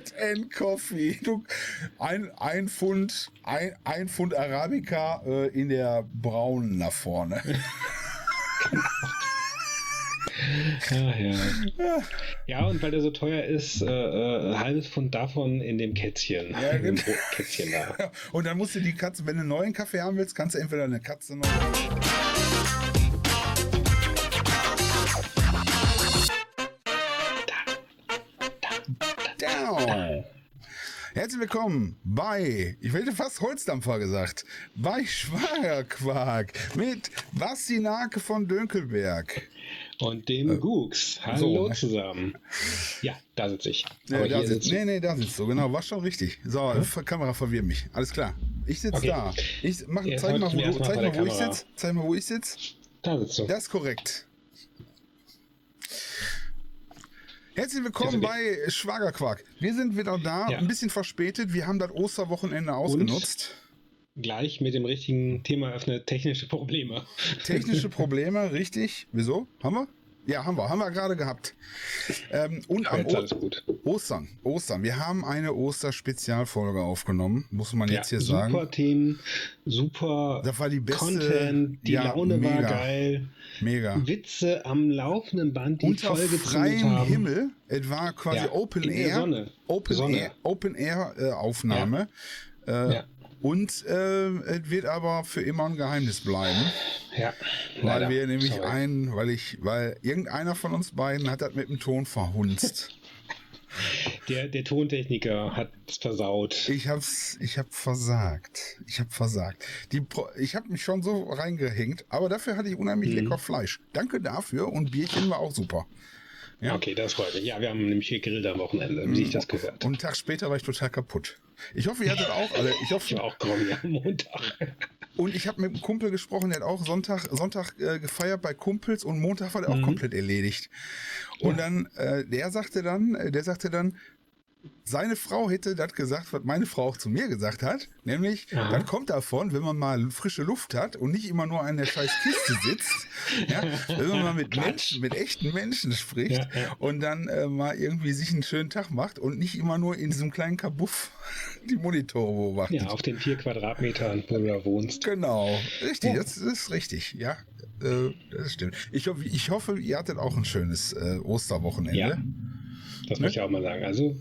Bread and Coffee. Du, ein, ein Pfund, ein, ein Pfund Arabica äh, in der braunen nach vorne. Ja, ja. ja, und weil der so teuer ist, äh, äh, halbes Pfund davon in dem Kätzchen. Ja, in dem genau. Kätzchen da. Und dann musst du die Katze, wenn du einen neuen Kaffee haben willst, kannst du entweder eine Katze noch. Herzlich willkommen bei, ich hätte fast Holzdampfer gesagt, bei Schwagerquark mit Basti Nake von Dönkelberg. Und dem Gux. Hallo so, ne? zusammen. Ja, da sitze ich. Ja, Aber da hier sitzt, sitze nee, nee, da sitzt du, genau, war schon richtig. So, F- Kamera verwirrt mich. Alles klar. Ich sitze Okay. da. Ich mach, zeig mal, wo, zeig mal, wo ich sitze. Zeig mal, wo ich sitze. da sitzt du. Das ist korrekt. Herzlich willkommen bei Schwagerquark. Wir sind wieder da, Ja. ein bisschen verspätet. Wir haben das Osterwochenende ausgenutzt. Gleich mit dem richtigen Thema öffnet technische Probleme. Technische Probleme, richtig. Wieso? Haben wir? Ja, haben wir. Haben wir gerade gehabt. Ähm, und am o. Ostern. Ostern. Wir haben eine Oster-Spezialfolge aufgenommen, muss man jetzt hier super sagen. Themen, super Das war die beste. Content, die ja, Laune mega, war geil. Mega. Witze am laufenden Band, die Unter gezündet freiem. Himmel. Es war quasi Ja, Open Air. Open Sonne. Air, Open Air äh, Aufnahme. Äh, Ja. Und äh, es wird aber für immer ein Geheimnis bleiben, Ja, weil leider. wir nämlich Sorry. ein, weil ich, weil irgendeiner von uns beiden hat das mit dem Ton verhunzt. Der, der Tontechniker hat es versaut. Ich hab's, ich hab versagt. Ich hab versagt. Die, Pro- ich hab mich schon so reingehängt, aber dafür hatte ich unheimlich Mhm. lecker Fleisch. Danke dafür und Bierchen war auch super. Ja. Okay, das freut mich. Ja, wir haben nämlich gegrillt am Wochenende, wie sich das gehört. Und einen Tag später war ich total kaputt. Ich hoffe, ihr hattet auch alle. Ich Ich hoffe, war auch groggy am Montag. und ich habe mit einem Kumpel gesprochen, der hat auch Sonntag, Sonntag äh, gefeiert bei Kumpels und Montag war der auch komplett erledigt. Und dann, äh, der sagte dann, äh, der sagte dann, seine Frau hätte das gesagt, was meine Frau auch zu mir gesagt hat, nämlich, Aha. das kommt davon, wenn man mal frische Luft hat und nicht immer nur an der scheiß Kiste sitzt, ja, wenn man mal mit Menschen, mit echten Menschen spricht Ja, ja. und dann äh, mal irgendwie sich einen schönen Tag macht und nicht immer nur in diesem kleinen Kabuff die Monitore beobachtet. Ja, auf den vier Quadratmetern, wo du da wohnst. Genau, richtig, Ja. das ist richtig, ja, äh, das stimmt. Ich, hoffe- ich hoffe, ihr hattet auch ein schönes äh, Osterwochenende. Ja. Das Ne? möchte ich auch mal sagen. Also,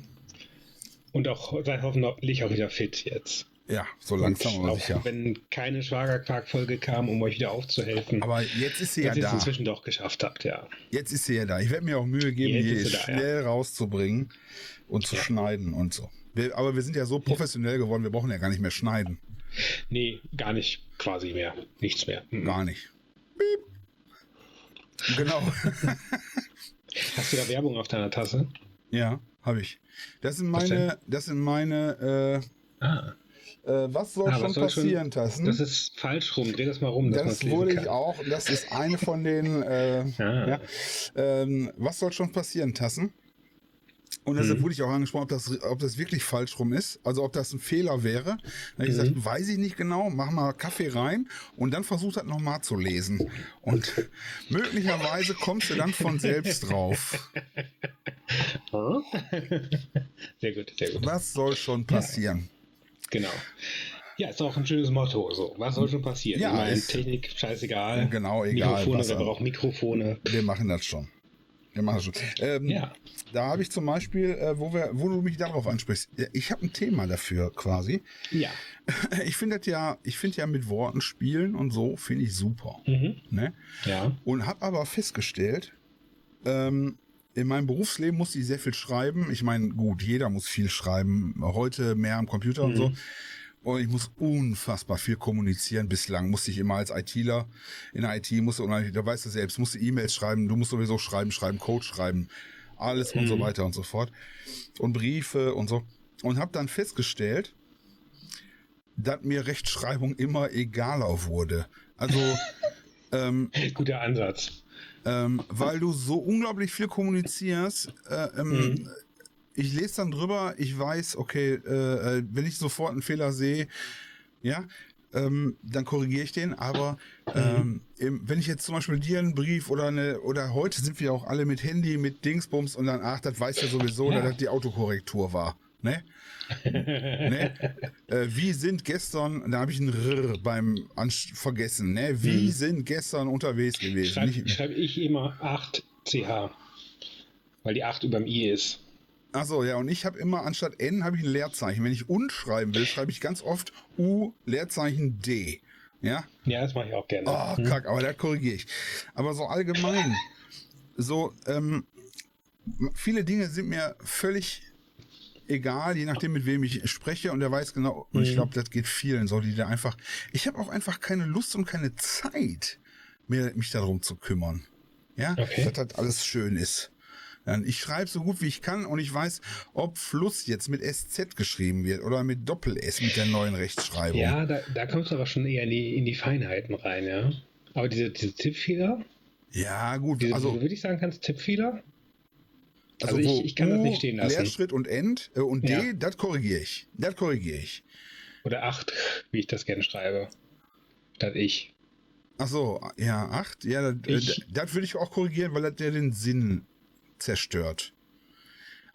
und auch seid hoffentlich auch wieder fit jetzt. Ja, so langsam Und aber auch sicher. wenn keine Schwagerquark-Folge kam, um euch wieder aufzuhelfen, Aber jetzt ist sie ja dass ihr es da. inzwischen doch geschafft habt, ja. Jetzt ist sie ja da. Ich werde mir auch Mühe geben, Jetzt die da, schnell rauszubringen und zu Ja. schneiden und so. Wir, aber wir sind ja so professionell geworden, wir brauchen ja gar nicht mehr schneiden. Nee, gar nicht quasi mehr. Nichts mehr. Mhm. Gar nicht. Piep. Genau. Hast du da Werbung auf deiner Tasse? ja, habe ich. Das sind meine, das sind meine, Ah, äh, äh, was soll Ah, schon was soll schon- passieren, Tassen? das ist falsch rum. Dreh das mal rum? Das wurde ich auch. Das ist eine von den. Äh, Ah. ja, ähm, was soll schon passieren, Tassen? Und deshalb Mhm. wurde ich auch angesprochen, ob das, ob das wirklich falsch rum ist. Also ob das ein Fehler wäre. Dann habe ich Mhm. gesagt, weiß ich nicht genau, mach mal Kaffee rein und dann versuch das nochmal zu lesen. Und möglicherweise kommst du dann von selbst drauf. Sehr gut, sehr gut. Was soll schon passieren? Genau. Ja, ist auch ein schönes Motto. So, was soll schon passieren? Ja, ich meine, Technik, scheißegal. Genau, egal, Mikrofone, wer er- braucht Mikrofone? Wir machen das schon. Das schon. Ähm, Ja. Da habe ich zum Beispiel, äh, wo, wir, wo du mich darauf ansprichst, ich habe ein Thema dafür quasi. Ja. Ich finde ja, ich finde ja mit Worten spielen und so finde ich super. Mhm. Ne? Ja. Und habe aber festgestellt, ähm, in meinem Berufsleben musste ich sehr viel schreiben. Ich meine, gut, jeder muss viel schreiben. Heute mehr am Computer und so. Und ich muss unfassbar viel kommunizieren. Bislang musste ich immer als ITler in der IT, musste, und da weißt du selbst, musste E-Mails schreiben, du musst sowieso schreiben, schreiben, Code schreiben, alles und so weiter und so fort. Und Briefe und so. Und habe dann festgestellt, dass mir Rechtschreibung immer egaler wurde. Also, ähm, Guter Ansatz. ähm, weil du so unglaublich viel kommunizierst. Äh, ähm, Ich lese dann drüber, ich weiß, okay, äh, äh, wenn ich sofort einen Fehler sehe, ja, ähm, dann korrigiere ich den. Aber ähm, im, wenn ich jetzt zum Beispiel dir einen Brief oder eine, oder heute sind wir auch alle mit Handy, mit Dingsbums und dann, ach, das weiß ja sowieso, Ja. dass das die Autokorrektur war. Ne? ne? Äh, wie sind gestern, da habe ich ein R beim Anst vergessen, ne? Wie Hm. sind gestern unterwegs gewesen? Schreibe schreib ich immer 8 CH. Weil die 8 überm I ist. Ach so, ja, und ich habe immer anstatt N habe ich ein Leerzeichen. Wenn ich und schreiben will, schreibe ich ganz oft U Leerzeichen D. Ja? Ja, das mache ich auch gerne. Oh, Hm? kack, aber das korrigiere ich. Aber so allgemein, so, ähm, viele Dinge sind mir völlig egal, je nachdem, mit wem ich spreche. Und er weiß genau, und ich Mhm. glaube, das geht vielen so, die da einfach. Ich habe auch einfach keine Lust und keine Zeit, mehr, mich darum zu kümmern. Ja, Okay. dass das alles schön ist. Ich schreibe so gut wie ich kann und ich weiß, ob Fluss jetzt mit SZ geschrieben wird oder mit Doppel-S mit der neuen Rechtschreibung. Ja, da, da kommst du aber schon eher in die, in die Feinheiten rein, ja. Aber diese, diese Tippfehler, Ja, gut. diese, also, würde ich sagen kannst, Tippfehler? Also, Also ich- ich kann das U, nicht stehen lassen. Leerschritt und End äh, und Ja. D, das korrigiere ich. Das korrigiere ich. Oder 8, wie ich das gerne schreibe. Statt ich. Ach so, ja, 8. Ja, das, äh, Ich- das würde ich auch korrigieren, weil das der den Sinn zerstört.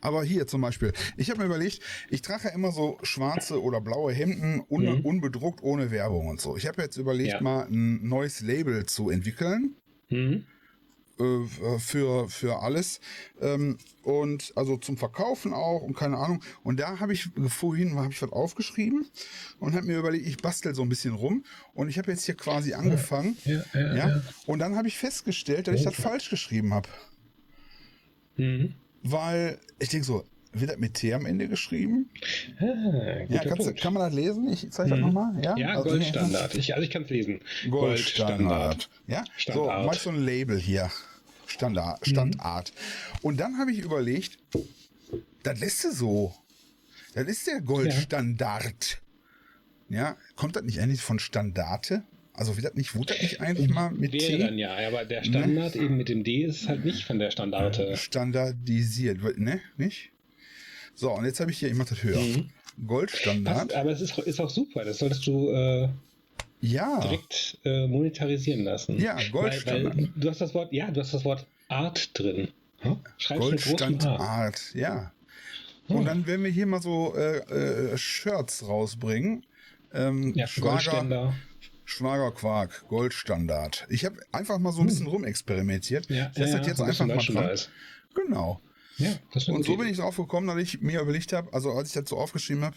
Aber hier zum Beispiel, ich habe mir überlegt, ich trage ja immer so schwarze oder blaue Hemden, un Mhm. unbedruckt, ohne Werbung und so. Ich habe jetzt überlegt, Ja. mal ein neues Label zu entwickeln. Mhm. äh, für, für alles. Ähm, und also zum Verkaufen auch und keine Ahnung. Und da habe ich vorhin habe ich was aufgeschrieben und habe mir überlegt, ich bastel so ein bisschen rum. Und ich habe jetzt hier quasi angefangen. Ja, ja, Ja. ja. Und dann habe ich festgestellt, dass ich das falsch geschrieben habe. Mhm. Weil ich denke so, wird das mit T am Ende geschrieben? Ah, Ja, du- kann man das lesen? Ich zeige das Mhm. nochmal. Ja, Ja, Also, Goldstandard. Ich, also ich kann es lesen. Goldstandard. Ja, so, Standard. mach ich so ein Label hier. Standard, Standart. Und dann habe ich überlegt, das lässt du so. Das ist der Goldstandard. Ja, kommt das nicht eigentlich von Standarte? Also wird das nicht, wurde das nicht eigentlich mal mit Wäre T dann ja, aber der Standard eben mit dem D ist halt nicht von der Standarte. standardisiert? Ne, nicht? So, und jetzt habe ich hier, ich mache das höher. Mhm. Goldstandard. Passt, aber es ist, ist auch super. Das solltest du äh, Ja. direkt äh, monetarisieren lassen. Ja, weil, Goldstandard. weil du hast das Wort, ja, du hast das Wort Art drin. Hm? Goldstandard, ja. Und Hm. dann werden wir hier mal so äh, äh, Shirts rausbringen. Ähm, Ja, Schwager, Goldständer. Schwager Quark, Goldstandard. Ich habe einfach mal so ein bisschen rumexperimentiert. Hm. Ja, ich lasse ja, das jetzt ein einfach bisschen mal dran. Genau. Ja, das Und so bin ich drauf gekommen, dass ich mir überlegt habe, also als ich das so aufgeschrieben habe,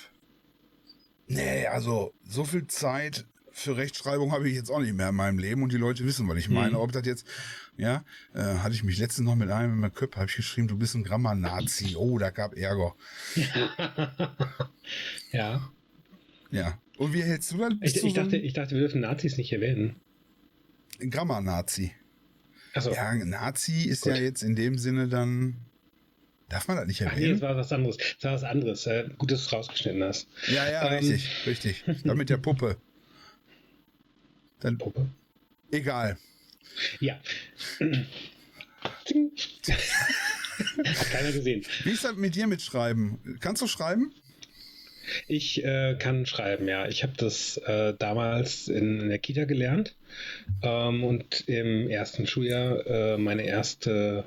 nee, also so viel Zeit für Rechtschreibung habe ich jetzt auch nicht mehr in meinem Leben und die Leute wissen, was ich meine. Mhm. Ob das jetzt, ja, äh, hatte ich mich letztens noch mit einem in meinem Köpf, habe ich geschrieben, du bist ein Grammar-Nazi. Oh, da gab Ärger. ja. Ja. Und wie hältst du das? Ich, ich, so dachte, ich dachte, wir dürfen Nazis nicht erwähnen. Grammar-Nazi. Achso. Ja, Nazi ist Gut. ja jetzt in dem Sinne dann. Darf man das nicht Ach nee, erwähnen? das war was anderes. Das war was anderes. Äh, gut, dass du es rausgeschnitten hast. ja, ja, Ähm. richtig, richtig. Dann mit der Puppe. Dann, Puppe. egal. Ja. Hat keiner gesehen. Wie ist das mit dir mit Schreiben? Kannst du schreiben? Ich äh, kann schreiben, ja. Ich habe das äh, damals in, in der Kita gelernt ähm, und im ersten Schuljahr äh, meine erste,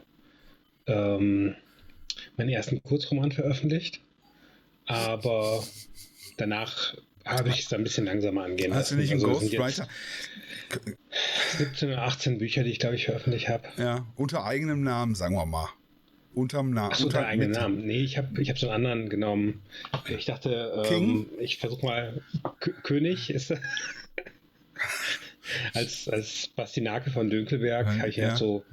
ähm, meinen ersten Kurzroman veröffentlicht. Aber danach habe ich es ein bisschen langsamer angehen Hast du lassen. nicht einen Also Ghostwriter? jetzt 17 oder 18 Bücher, die ich glaube ich veröffentlicht habe. Ja, unter eigenem Namen, sagen wir mal. Unterm Namen. Ach so, der eigene mit- Namen. Nee, ich habe ich hab so einen anderen genommen. Ich dachte, ähm, ich versuche mal, K König ist als, als Bastinake von Dönkelberg, Ja, habe ich ja. ja so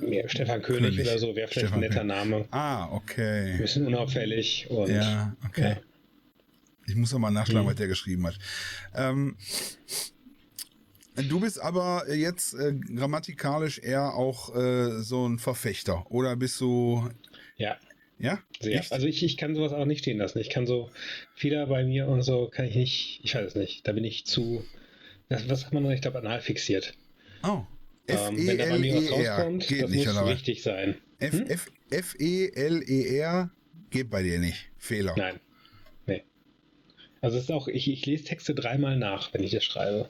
mehr Stefan König, König. oder so, wäre vielleicht Stefan ein netter. Name. Ah, Ein okay. bisschen unauffällig und Ja, okay. Ja. Ich muss noch mal nachschlagen, Mhm. was der geschrieben hat. Ähm, du bist aber jetzt äh, grammatikalisch eher auch äh, so ein Verfechter. Oder bist du. ja, Ja? sehr. Echt? Also ich, ich kann sowas auch nicht stehen lassen. Ich kann so Fehler bei mir und so kann ich nicht, ich weiß es nicht. Da bin ich zu, was, was sagt man noch? Ich glaube, anal fixiert. Oh. Ähm, wenn da bei mir was rauskommt, Geht das nicht, muss oder richtig sein. F- Hm? F- F-E-L-E-R geht bei dir nicht. Fehler. Nein. Nee. Also es ist auch, ich, ich lese Texte dreimal nach, wenn ich das schreibe.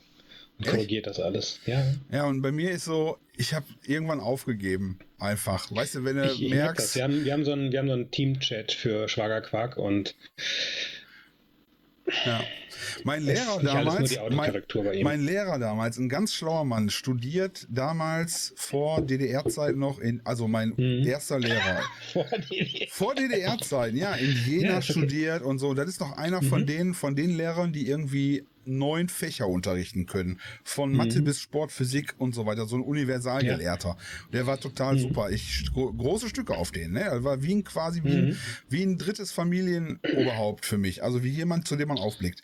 Korrigiert das alles. Ja. Ja, und bei mir ist so, ich habe irgendwann aufgegeben. Einfach. Weißt du, wenn du Ich, ich merkst. Wir haben, wir haben so einen, wir haben so einen Team-Chat für Schwagerquark und Ja. Mein Lehrer damals, die mein, Autokorrektur bei ihm. mein Lehrer damals, ein ganz schlauer Mann, studiert damals vor DDR-Zeit noch in, also mein Mhm. erster Lehrer. Vor DDR-Zeiten, ja, in Jena Ja, studiert und so. Das ist noch einer von Mhm. denen, von den Lehrern, die irgendwie neun Fächer unterrichten können. Von Mhm. Mathe bis Sport, Physik und so weiter. So ein Universalgelehrter. Der war total Mhm. super. Ich gro große Stücke auf den, ne? Er war wie ein quasi wie, ein, Mhm. wie ein drittes Familienoberhaupt für mich. Also wie jemand, zu dem man aufblickt.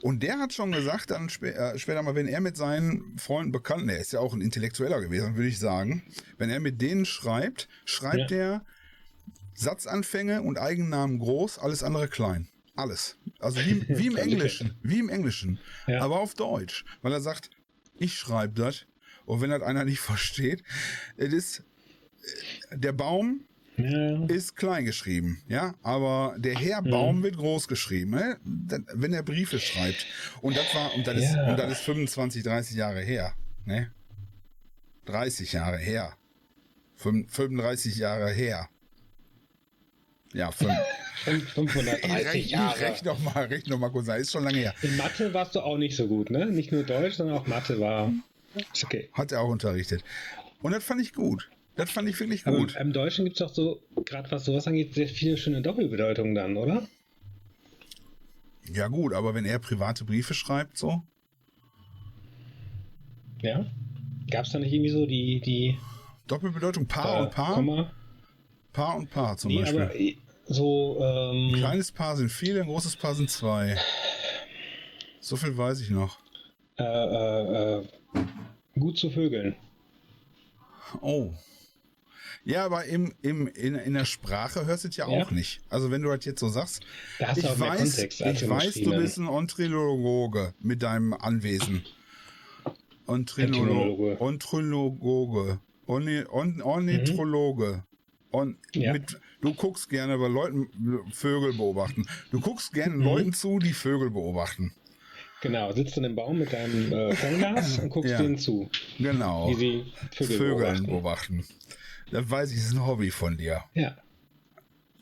Und der hat schon gesagt, dann spä äh, später mal, wenn er mit seinen Freunden, Bekannten, er ist ja auch ein Intellektueller gewesen, würde ich sagen, wenn er mit denen schreibt, schreibt er Satzanfänge und Eigennamen groß, alles andere klein. Alles. Also wie, wie im Englischen. Wie im Englischen. Ja. Aber auf Deutsch. Weil er sagt, ich schreibe das. Und wenn das einer nicht versteht, es ist, äh, der Baum Ja. ist klein geschrieben, ja, aber der Herr Mhm. Baum wird groß geschrieben, ne? Wenn er Briefe schreibt. Und das war, und das, ist, Ja. und das ist 25, 30 Jahre her, ne? 30 Jahre her. Fün- 35 Jahre her. Ja, fünf, Fünf- 530 Jahre. Rechn noch mal, rechn noch mal kurz, nach, ist schon lange her. In Mathe warst du auch nicht so gut, ne? Nicht nur Deutsch, sondern auch Mathe war. Okay. Hat er auch unterrichtet. Und das fand ich gut. Das fand ich wirklich Aber gut. im Deutschen gibt es doch so, gerade was sowas angeht, sehr viele schöne Doppelbedeutungen dann, oder? Ja, gut, aber wenn er private Briefe schreibt, so. Ja. Gab es da nicht irgendwie so die, die Doppelbedeutung Paar äh, und Paar. Komma? Paar und Paar zum Nee, Beispiel. So, ähm, Ein kleines Paar sind viele, ein großes Paar sind zwei. So viel weiß ich noch. äh, äh, äh, gut zu Vögeln. Oh. Ja, aber im, im, in, in der Sprache hörst du es ja Ja. auch nicht. Also wenn du das jetzt so sagst, ich weiß, Kontext ich weiß, du bist ein Entreologe mit deinem Anwesen. Entomologe. Entreologe. Entreologe. Orni- On, Ornithologe. On, Ja. mit, du guckst gerne bei Leuten Vögel beobachten. Du guckst gerne Mhm. Leuten zu, die Vögel beobachten. Genau, sitzt in einem Baum mit deinem äh, Fernglas und guckst Ja. denen zu, Genau. wie sie Vögel Vögeln beobachten. beobachten. Das weiß ich, das ist ein Hobby von dir. Ja,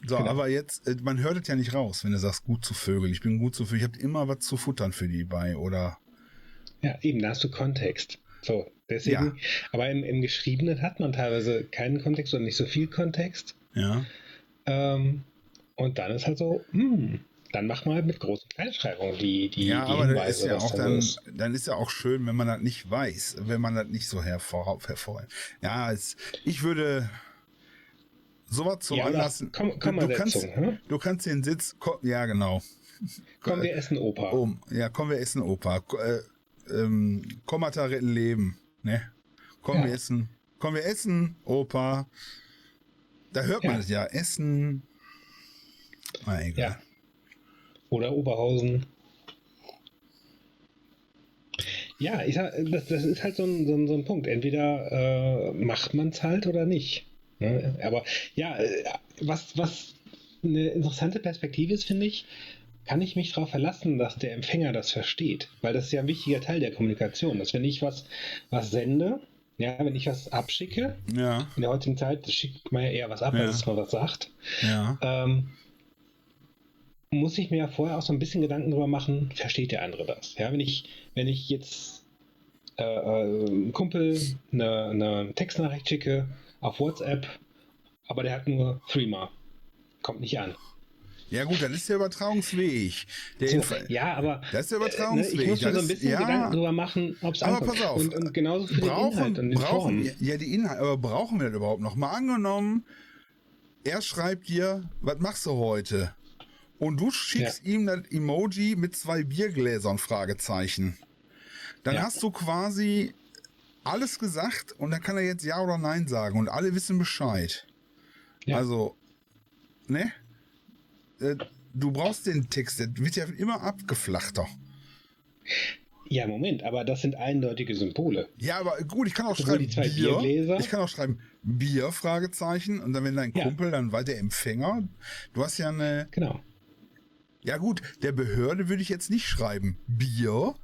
So, Genau. aber jetzt, äh, man hört es ja nicht raus, wenn du sagst, gut zu Vögeln. Ich bin gut zu Vögeln. Ich habe immer was zu futtern für die bei, oder? ja, eben, da hast du Kontext. So, deswegen, aber im, im Geschriebenen hat man teilweise keinen Kontext oder nicht so viel Kontext. Ja. Ähm, und dann ist halt so, hm, dann mach mal halt mit großen Kleinschreibungen die, die, ja, die aber das ist ja auch da dann, ist. dann ist ja auch schön, wenn man das nicht weiß, wenn man das nicht so hervor, hervor. Ja, es, ich würde sowas zum Ja, oder Anlass. Komm, du, Kommasetzung, kannst, hm? du kannst den Sitz, ja genau. Komm, wir essen Opa. Oh, ja, komm, wir essen Opa. Äh, ähm, Kommata retten Leben. Ne? Komm, Ja. wir essen. Komm, wir essen, Opa. Da hört man Ja. es ja. Essen. Na, egal. Ja. Oder Oberhausen. Ja, ich sag, das, das ist halt so ein, so ein, so ein Punkt. Entweder äh, macht man es halt oder nicht. Ne? Aber ja, äh, was, was eine interessante Perspektive ist, finde ich, kann ich mich darauf verlassen, dass der Empfänger das versteht. Weil das ist ja ein wichtiger Teil der Kommunikation. Dass wenn ich was, was sende, ja, wenn ich was abschicke, Ja, in der heutigen Zeit schickt man ja eher was ab, Ja. als dass man was sagt ja. ähm, muss ich mir ja vorher auch so ein bisschen Gedanken drüber machen, versteht der andere das? Ja, wenn ich, wenn ich jetzt äh, äh, einem Kumpel eine, eine Textnachricht schicke auf WhatsApp, aber der hat nur Threema, kommt nicht an. Ja, gut, dann ist der übertragungsfähig. Der So, ja, aber Das ist der äh, ne, übertragungsfähig. ich muss mir so ein ist- bisschen ja. Gedanken drüber machen, ob es Aber pass auf, Und, und genauso für den brauchen, Inhalt und den brauchen, Formen. ja, die Inhalte, aber brauchen wir das überhaupt noch? Mal angenommen, er schreibt dir, was machst du heute? Und du schickst ihm das Emoji mit zwei Biergläsern, Fragezeichen. Dann Ja. hast du quasi alles gesagt und dann kann er jetzt Ja oder Nein sagen und alle wissen Bescheid. Ja. Also, ne? Äh, Du brauchst den Text, der wird ja immer abgeflachter. Ja, Moment, aber das sind eindeutige Symbole. Ja, aber gut, ich kann auch Sowohl schreiben Bier. Biergläser. Ich kann auch schreiben Bier, Fragezeichen. Und dann, wenn dein Ja. Kumpel, dann war der Empfänger. Du hast ja eine, Genau. Ja gut, der Behörde würde ich jetzt nicht schreiben. Bier.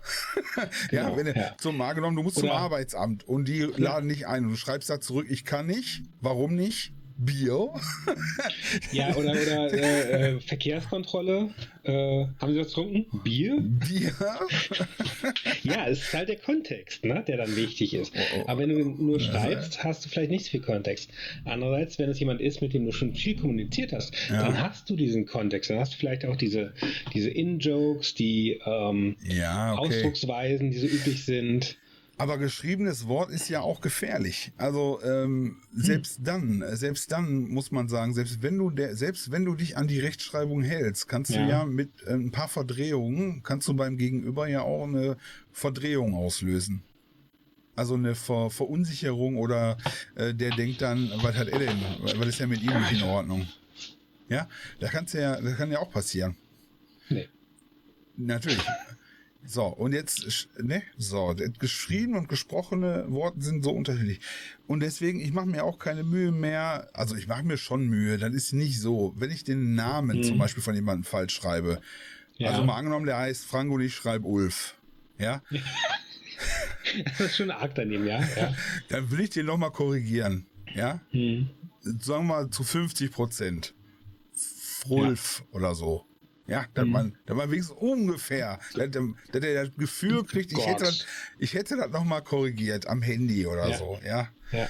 ja, Genau, wenn du ja. zum mal genommen, du musst zum Oder- Arbeitsamt und die laden nicht ein und du schreibst da zurück, ich kann nicht. Warum nicht? Bier. Ja, oder, oder äh, äh, Verkehrskontrolle. Äh, haben Sie was getrunken? Bier? Bier. Ja, es ist halt der Kontext, ne, der dann wichtig ist. Oh, oh. Aber wenn du nur schreibst, hast du vielleicht nicht so viel Kontext. Andererseits, wenn es jemand ist, mit dem du schon viel kommuniziert hast, Ja. dann hast du diesen Kontext. Dann hast du vielleicht auch diese, diese In-Jokes, die ähm, Ja, okay. Ausdrucksweisen, die so üblich sind. Aber geschriebenes Wort ist ja auch gefährlich. Also ähm, selbst dann, selbst dann muss man sagen, selbst wenn du der, selbst wenn du dich an die Rechtschreibung hältst, kannst du Ja. ja mit äh, ein paar Verdrehungen, kannst du beim Gegenüber ja auch eine Verdrehung auslösen. Also eine Ver Verunsicherung oder äh, der denkt dann, was hat er denn? Was ist denn mit ihm nicht in Ordnung? Ja, da kann's ja, das kann ja auch passieren. Nee. Natürlich. So, und jetzt, ne, so, das geschriebene und gesprochene Worte sind so unterschiedlich. Und deswegen, ich mache mir auch keine Mühe mehr, also ich mache mir schon Mühe, das ist nicht so. Wenn ich den Namen Mhm. zum Beispiel von jemandem falsch schreibe, Ja. also mal angenommen, der heißt Frank und ich schreibe Ulf, ja, Das ist schon arg daneben, ja. ja. dann will ich den nochmal korrigieren, ja, Hm. sagen wir mal zu 50 Prozent. Frulf oder so. Ja, dass Mhm. man, dass man wenigstens ungefähr, dass, dass er das Gefühl kriegt, ich Gott. hätte, das, ich hätte das nochmal korrigiert am Handy oder Ja. so, ja. ja.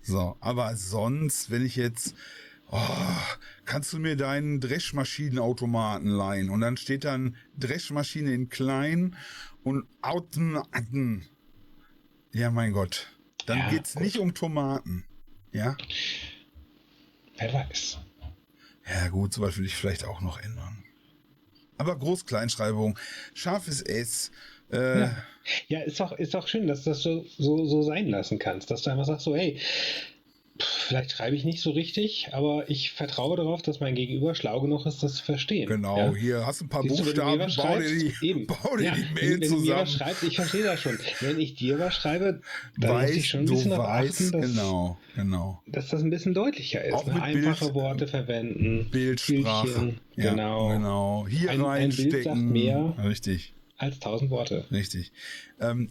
So, aber sonst, wenn ich jetzt, oh, kannst du mir deinen Dreschmaschinenautomaten leihen? Und dann steht dann Dreschmaschine in klein und Automaten. Ja, mein Gott. Dann Ja, geht's gut. nicht um Tomaten. Ja? Wer weiß. Ja, gut, sowas will ich vielleicht auch noch ändern. Aber Groß-Kleinschreibung, scharfes S, äh, Ja. Ja, ist doch, ist doch schön, dass du das so, so, so sein lassen kannst. Dass du einfach sagst, so, hey, vielleicht schreibe ich nicht so richtig, aber ich vertraue darauf, dass mein Gegenüber schlau genug ist, das zu verstehen. genau, Ja? hier hast du ein paar Siehst du, du Buchstaben, was bau dir die, eben. bau dir ja, die wenn, Mail wenn du mir was zusammen. schreibst, ich verstehe das schon. Wenn ich dir was schreibe, dann muss ich schon ein du bisschen darauf achten, dass, genau, genau. dass das ein bisschen deutlicher ist. Ne? mit Einfache Bild- Worte verwenden, Bildsprache. Bildchen, Ja, genau, genau. Hier Ein- ein Bild sagt reinstecken. mehr. Richtig, als tausend Worte. richtig. Ähm,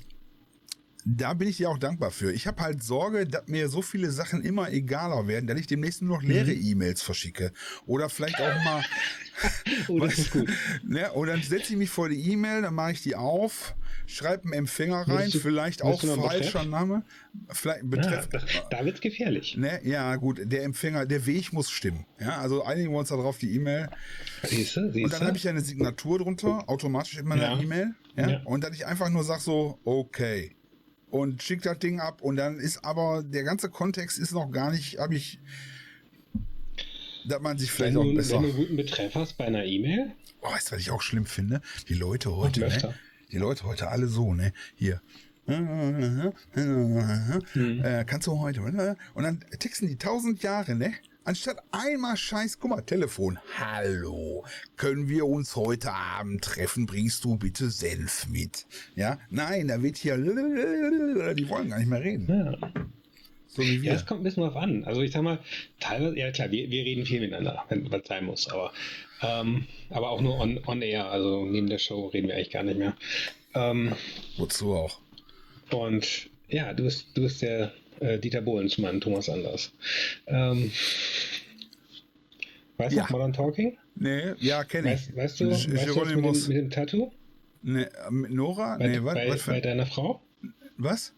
da bin ich dir auch dankbar für. Ich habe halt Sorge, dass mir so viele Sachen immer egaler werden, dass ich demnächst nur noch leere Mhm. E-Mails verschicke. Oder vielleicht auch mal Oh, das ist gut. Ne, und dann setze ich mich vor die E-Mail, dann mache ich die auf, schreibe einen Empfänger rein, du- vielleicht auch falscher? Name. Vielleicht Ja, Betreff. da, da wird's gefährlich. ne, ja, gut, der Empfänger, der Weg muss stimmen. Ja, also einigen wir uns darauf die E-Mail. Siehst du, Und dann habe ich eine Signatur drunter, automatisch in meiner Ja. E-Mail. Ja, Ja. Und dass ich einfach nur sage so, okay. Und schick das Ding ab und dann ist aber der ganze Kontext ist noch gar nicht, habe ich, dass man sich wenn vielleicht du, auch wenn besser. du einen guten Betreff hast bei einer E-Mail, Oh, weißt du, was ich auch schlimm finde? Die Leute heute, ne? Die Leute heute alle so, ne? Hier. Hm. Äh, kannst du heute? Und dann texten die tausend Jahre, ne? Anstatt einmal scheiß, guck mal, Telefon. Hallo, können wir uns heute Abend treffen? Bringst du bitte Senf mit? Ja? Nein, da wird hier, die wollen gar nicht mehr reden. ja. So wie ja, wir. es kommt ein bisschen drauf an. Also ich sag mal, teilweise, ja klar, wir, wir reden viel miteinander, wenn was sein muss, aber, ähm, aber auch nur on, on air, also neben der Show reden wir eigentlich gar nicht mehr. Ähm, Wozu auch? und ja, du bist, du bist der äh, Dieter Bohlen zu meinem Thomas Anders. Ähm, weißt du Ja. Modern Talking? Nee, ja, kenne ich. Weißt, weißt du, weißt du mit, dem, mit dem Tattoo? Nee, mit Nora? Bei, Nee, was? bei, was, bei für, deiner Frau? was?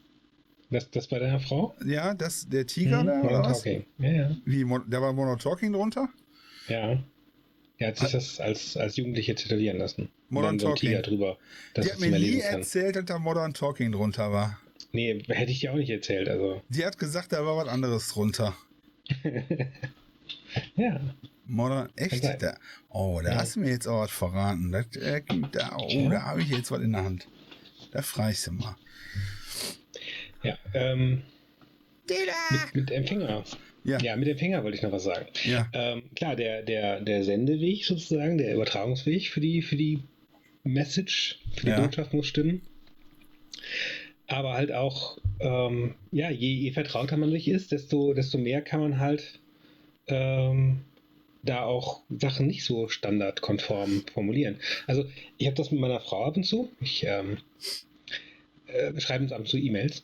Das, das bei deiner Frau? Ja, das, der Tiger Mhm, da, oder Modern was? Talking. Ja, ja. Wie, da war Modern Talking drunter? Ja. Er hat sich das als, als Jugendliche tätowieren lassen. Modern so Talking. Tiger drüber, dass Die hat mir nie erzählt, dass da Modern Talking drunter war. Nee, hätte ich dir auch nicht erzählt. Also, Die hat gesagt, da war was anderes drunter. ja. Modern, echt? Da, oh, da Ja. hast du mir jetzt auch was verraten. Das, äh, da, oh, da habe ich jetzt was in der Hand. Da freist du mal. Ja, ähm, mit, mit Empfänger. Ja. Ja, mit Empfänger wollte ich noch was sagen. Ja, Ähm, klar, der, der, der Sendeweg sozusagen, der Übertragungsweg für die, für die Message, für die Ja. Botschaft muss stimmen. Aber halt auch, ähm, ja, je, je vertrauter man sich ist, desto, desto mehr kann man halt ähm, da auch Sachen nicht so standardkonform formulieren. Also ich habe das mit meiner Frau ab und zu. Ich ähm, äh, wir schreiben uns ab und zu E-Mails.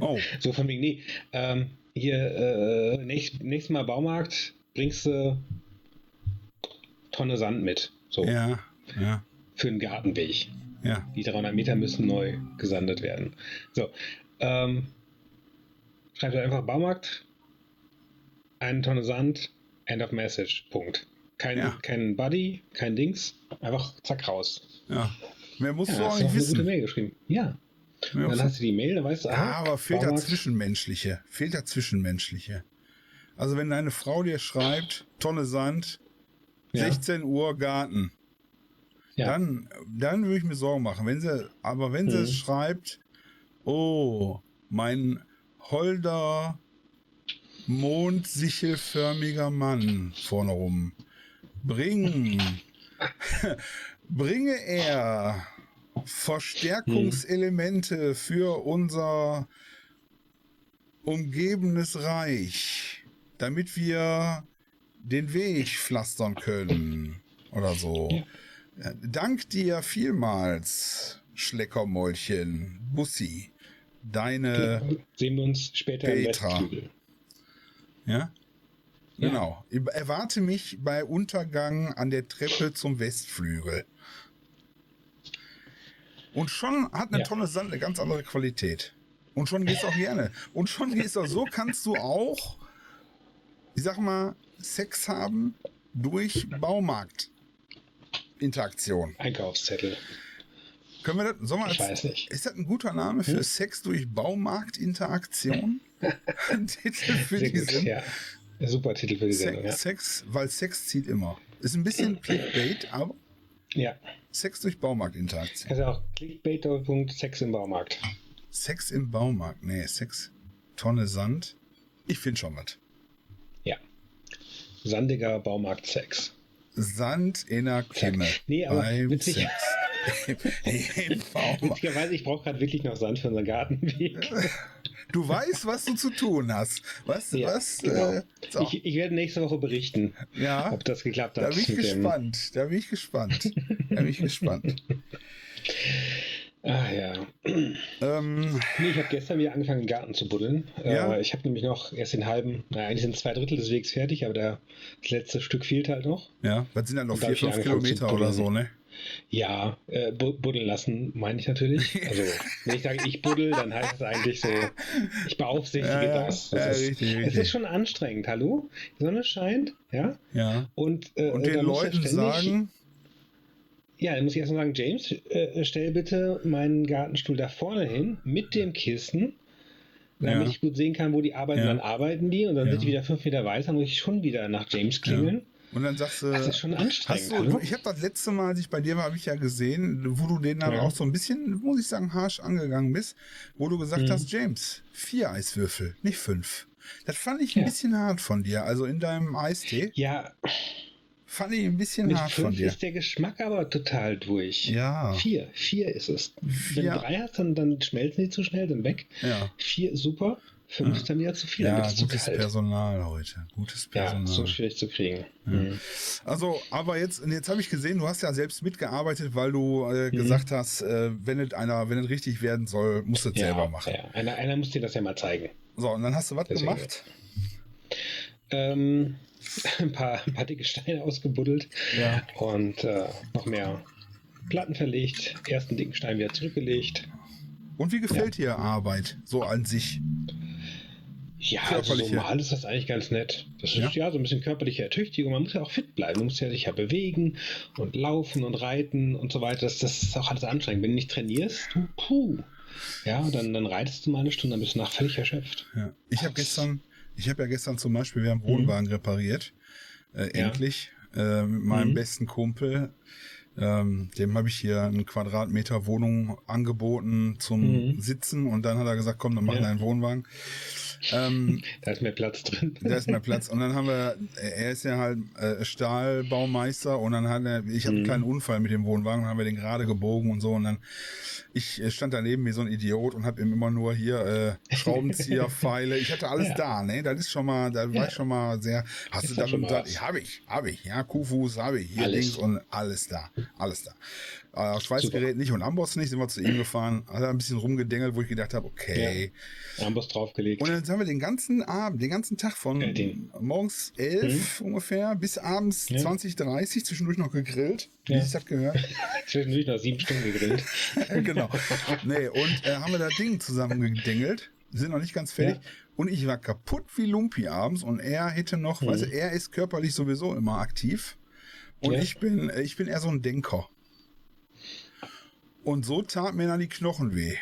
Oh. so von wegen, nee, ähm, hier äh, nächst, nächstes Mal Baumarkt bringst du Tonne Sand mit. So. Ja, ja. Für einen Gartenweg. Ja. Die 300 Meter müssen neu gesandet werden. So. Ähm, schreibt einfach Baumarkt, eine Tonne Sand, End of Message. Punkt. Kein, ja. kein Buddy, kein Dings. Einfach zack raus. Ja. Mehr musst ja, du auch nicht wissen. Eine gute Mail geschrieben. Ja. ja dann hast du die Mail, dann weißt du, ah, ja, aber fehlt da Zwischenmenschliche. Fehlt da Zwischenmenschliche. Also wenn deine Frau dir schreibt, Tonne Sand, ja. 16 Uhr Garten, ja. dann, dann würde ich mir Sorgen machen. Wenn sie, aber wenn sie mhm. schreibt, oh, mein holder mondsichelförmiger Mann vorne rum. Bring, bringe er Verstärkungselemente für unser umgebenes Reich, damit wir den Weg pflastern können oder so. Ja. Dank dir vielmals, Schleckermäulchen, Bussi, deine Sehen wir uns später Petra. im Westflügel. Ja? ja? Genau. Erwarte mich bei Untergang an der Treppe zum Westflügel. Und schon hat eine ja. Tonne Sand eine ganz andere Qualität. Und schon gehst du auch gerne. Und schon gehst du so, kannst du auch, ich sag mal, Sex haben durch Baumarktinteraktion. Einkaufszettel. Können wir das, sollen wir ich als, weiß nicht. Ist das ein guter Name für hm? Sex durch Baumarktinteraktion? Titel für Sehr die Sendung. Ja. Super Titel für die Sex, Sendung. Ja. Sex, weil Sex zieht immer. Ist ein bisschen Clickbait, aber ja. Sex durch Baumarktinteraktion. Also auch Clickbait Sex im Baumarkt. Sex im Baumarkt, nee, Sex, Tonne Sand. Ich finde schon was. Ja. Sandiger Baumarkt-Sex. Sand in der Kimme. Nee, aber witzig. Sex. Witzigerweise, ich brauche gerade wirklich noch Sand für unseren Gartenweg. Du weißt, was du zu tun hast. Was? Ja, was? Genau. Äh, so. ich, ich, werde nächste Woche berichten, ja, ob das geklappt hat. Da bin ich gespannt. Da bin ich gespannt. da bin ich gespannt. Ah ja. Ähm, nee, ich habe gestern wieder angefangen, den Garten zu buddeln. Ja. Äh, ich habe nämlich noch erst den halben, naja, eigentlich sind zwei Drittel des Wegs fertig, aber der, das letzte Stück fehlt halt noch. Ja, was sind dann noch vier, fünf Kilometer oder so, ne? Ja, äh, buddeln lassen, meine ich natürlich. Also, wenn ich sage, ich buddel, dann heißt es eigentlich so, ich beaufsichtige ja, das. das ja, ist, richtig, richtig. Es ist schon anstrengend, hallo? Die Sonne scheint, ja? Ja. Und, äh, und den Leuten sagen. Ja, dann muss ich erstmal sagen, James, äh, stell bitte meinen Gartenstuhl da vorne hin mit dem Kissen damit ja. ich gut sehen kann, wo die arbeiten, ja. dann arbeiten die und dann ja. sind die wieder fünf Meter weiter, muss ich schon wieder nach James klingeln. Und dann sagst du. Das ist schon anstrengend. Du, ich habe das letzte Mal, als ich bei dir war, habe ich ja gesehen, wo du den dann ja. auch so ein bisschen, muss ich sagen, harsch angegangen bist, wo du gesagt mhm. hast, James, vier Eiswürfel, nicht fünf. Das fand ich ein bisschen hart von dir, also in deinem Eistee. Ja. Fand ich ein bisschen Mit hart fünf von dir. ist der Geschmack aber total durch. Ja. Vier, vier ist es. Wenn du drei hast, dann, dann schmelzen die zu schnell, dann weg. Ja. Vier, super. Fünf ist dann wieder zu viel. Ja, gutes Personal heute. Gutes Personal. Ja, so schwierig zu kriegen. Ja. Mhm. Also, aber jetzt, jetzt habe ich gesehen, du hast ja selbst mitgearbeitet, weil du äh, mhm. gesagt hast, äh, wenn es einer, wenn es richtig werden soll, musst du es ja, selber machen. Ja, einer, einer muss dir das ja mal zeigen. So, und dann hast du was gemacht? Ähm, ein paar, ein paar dicke Steine ausgebuddelt ja. und äh, noch mehr Platten verlegt, ersten dicken Stein wieder zurückgelegt. Und wie gefällt ja. dir Arbeit so an sich? Ja, also normal ist das eigentlich ganz nett. Das ist ja. ja. so ein bisschen körperliche Ertüchtigung. Man muss ja auch fit bleiben. Man muss ja sich ja bewegen und laufen und reiten und so weiter. Das, das ist auch alles anstrengend. Wenn du nicht trainierst, puh. Ja, dann, dann reitest du mal eine Stunde, dann bist du nach völlig erschöpft. Ja. Ich habe gestern, ich habe ja gestern zum Beispiel, wir haben Wohnwagen mhm. repariert. Äh, endlich. Ja. Äh, mit meinem mhm. besten Kumpel. Ähm, dem habe ich hier einen Quadratmeter Wohnung angeboten zum mhm. Sitzen und dann hat er gesagt, komm, dann machen wir einen Wohnwagen. Ähm, da ist mehr Platz drin. Da ist mehr Platz. Und dann haben wir, er ist ja halt äh, Stahlbaumeister und dann hat er, ich hatte mhm. einen kleinen Unfall mit dem Wohnwagen und haben wir den gerade gebogen und so und dann ich äh, stand daneben wie so ein Idiot und habe ihm immer nur hier äh, Schraubenzieher, Pfeile. Ich hatte alles ja. da, ne? Das ist schon mal, da ja. war ich schon mal sehr. Hast ist du dann gesagt, habe ich, habe ich, ja, Kuhfuß habe ich, hier alles. links und alles da, alles da. Äh, Schweißgerät Super. nicht und Amboss nicht, sind wir zu ihm gefahren, hat er ein bisschen rumgedengelt, wo ich gedacht habe, okay. Ja. Amboss draufgelegt. Und dann haben wir den ganzen Abend, den ganzen Tag von äh, morgens elf mhm. ungefähr bis abends ja. 20, 30 zwischendurch noch gegrillt. Wie ja. ich das gehört. zwischendurch noch sieben Stunden gegrillt. genau. Nee, und äh, haben wir das Ding zusammen gedengelt. Sind noch nicht ganz fertig. Ja. Und ich war kaputt wie Lumpi abends und er hätte noch, mhm. weißt du, er ist körperlich sowieso immer aktiv. Und ja. ich bin, äh, ich bin eher so ein Denker. Und so tat mir dann die Knochen weh.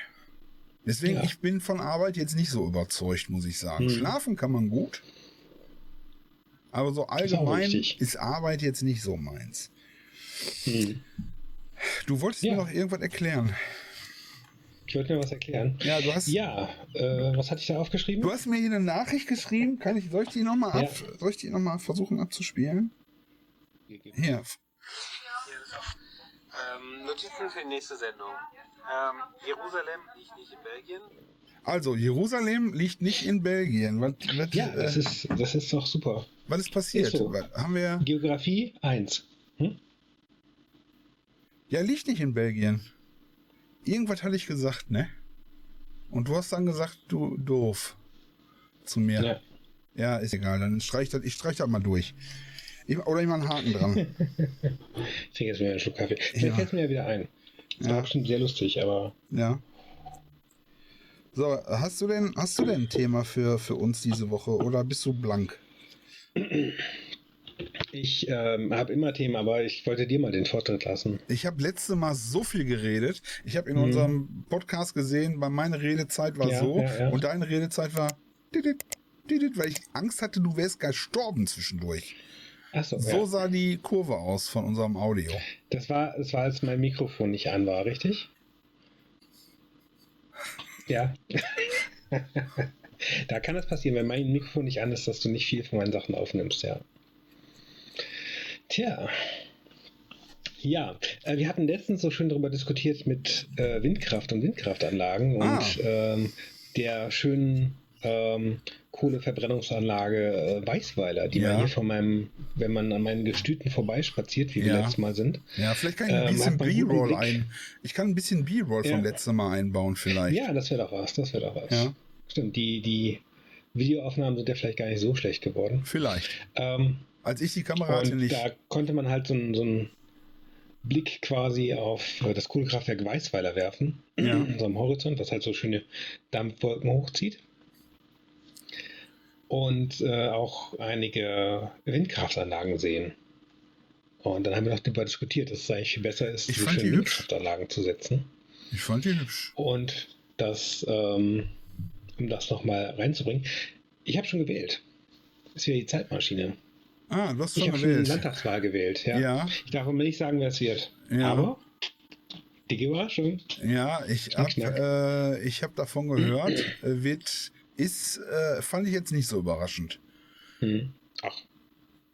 Deswegen, ja. ich bin von Arbeit jetzt nicht so überzeugt, muss ich sagen. Mhm. Schlafen kann man gut. Aber so allgemein ist, Arbeit jetzt nicht so meins. Mhm. Du wolltest ja. mir noch irgendwas erklären. Ich wollte mir was erklären. Ja, du hast. Ja, äh, was hatte ich da aufgeschrieben? Du hast mir hier eine Nachricht geschrieben. Kann ich, soll ich die nochmal ja. noch versuchen abzuspielen? Hier. Notizen für die nächste Sendung. Ähm, Jerusalem liegt nicht in Belgien. Also, Jerusalem liegt nicht in Belgien. Was, was, ja, das, äh, ist, das ist doch super. Was ist passiert? Ist so. Haben wir... Geografie 1. Hm? Ja, liegt nicht in Belgien. Irgendwas hatte ich gesagt, ne? Und du hast dann gesagt, du doof. Zu mir. Ja, ja ist egal. Dann streich das, ich streich das mal durch. Ich, oder ich mache einen Haken dran. ich trinke jetzt wieder einen Schluck Kaffee. Vielleicht ja. fällt mir ja wieder ein. Das ja. war bestimmt sehr lustig, aber. Ja. So, hast du denn, hast du denn ein Thema für, für uns diese Woche oder bist du blank? Ich ähm, habe immer Themen, aber ich wollte dir mal den Vortritt lassen. Ich habe letzte Mal so viel geredet. Ich habe in mhm. unserem Podcast gesehen, meine Redezeit war ja, so ja. und deine Redezeit war, weil ich Angst hatte, du wärst gestorben zwischendurch. So, so ja. sah die Kurve aus von unserem Audio. Das war, das war, als mein Mikrofon nicht an war, richtig? Ja. da kann es passieren, wenn mein Mikrofon nicht an ist, dass du nicht viel von meinen Sachen aufnimmst, ja. Tja. Ja, äh, wir hatten letztens so schön darüber diskutiert mit äh, Windkraft und Windkraftanlagen ah. und ähm, der schönen ähm, Kohleverbrennungsanlage äh, Weißweiler, die ja. man hier von meinem, wenn man an meinen Gestüten vorbeispaziert, wie wir ja. letztes Mal sind. Ja, vielleicht kann ich ein ähm, bisschen B-Roll ein. Ich kann ein bisschen B-Roll ja. vom letzten Mal einbauen, vielleicht. Ja, das wäre doch was, das wäre doch was. Ja. Stimmt, die, die Videoaufnahmen sind ja vielleicht gar nicht so schlecht geworden. Vielleicht. Ähm, Als ich die Kamera hatte nicht. Da konnte man halt so, so einen Blick quasi auf das Kohlekraftwerk Weißweiler werfen, ja. in unserem Horizont, was halt so schöne Dampfwolken hochzieht und äh, auch einige Windkraftanlagen sehen. Und dann haben wir noch darüber diskutiert, dass es eigentlich besser ist, ich fand die Windkraftanlagen hübsch. zu setzen. Ich fand die hübsch. Und das, ähm, um das nochmal reinzubringen, ich habe schon gewählt. Das ist wieder die Zeitmaschine. Ah, du hast schon ich gewählt. Ich habe Landtagswahl gewählt, ja. ja. Ich darf aber nicht sagen, wer es wird. Ja. Aber dicke Überraschung. Ja, ich habe äh, hab davon gehört, äh, wird ist, äh, fand ich jetzt nicht so überraschend. Hm. Ach.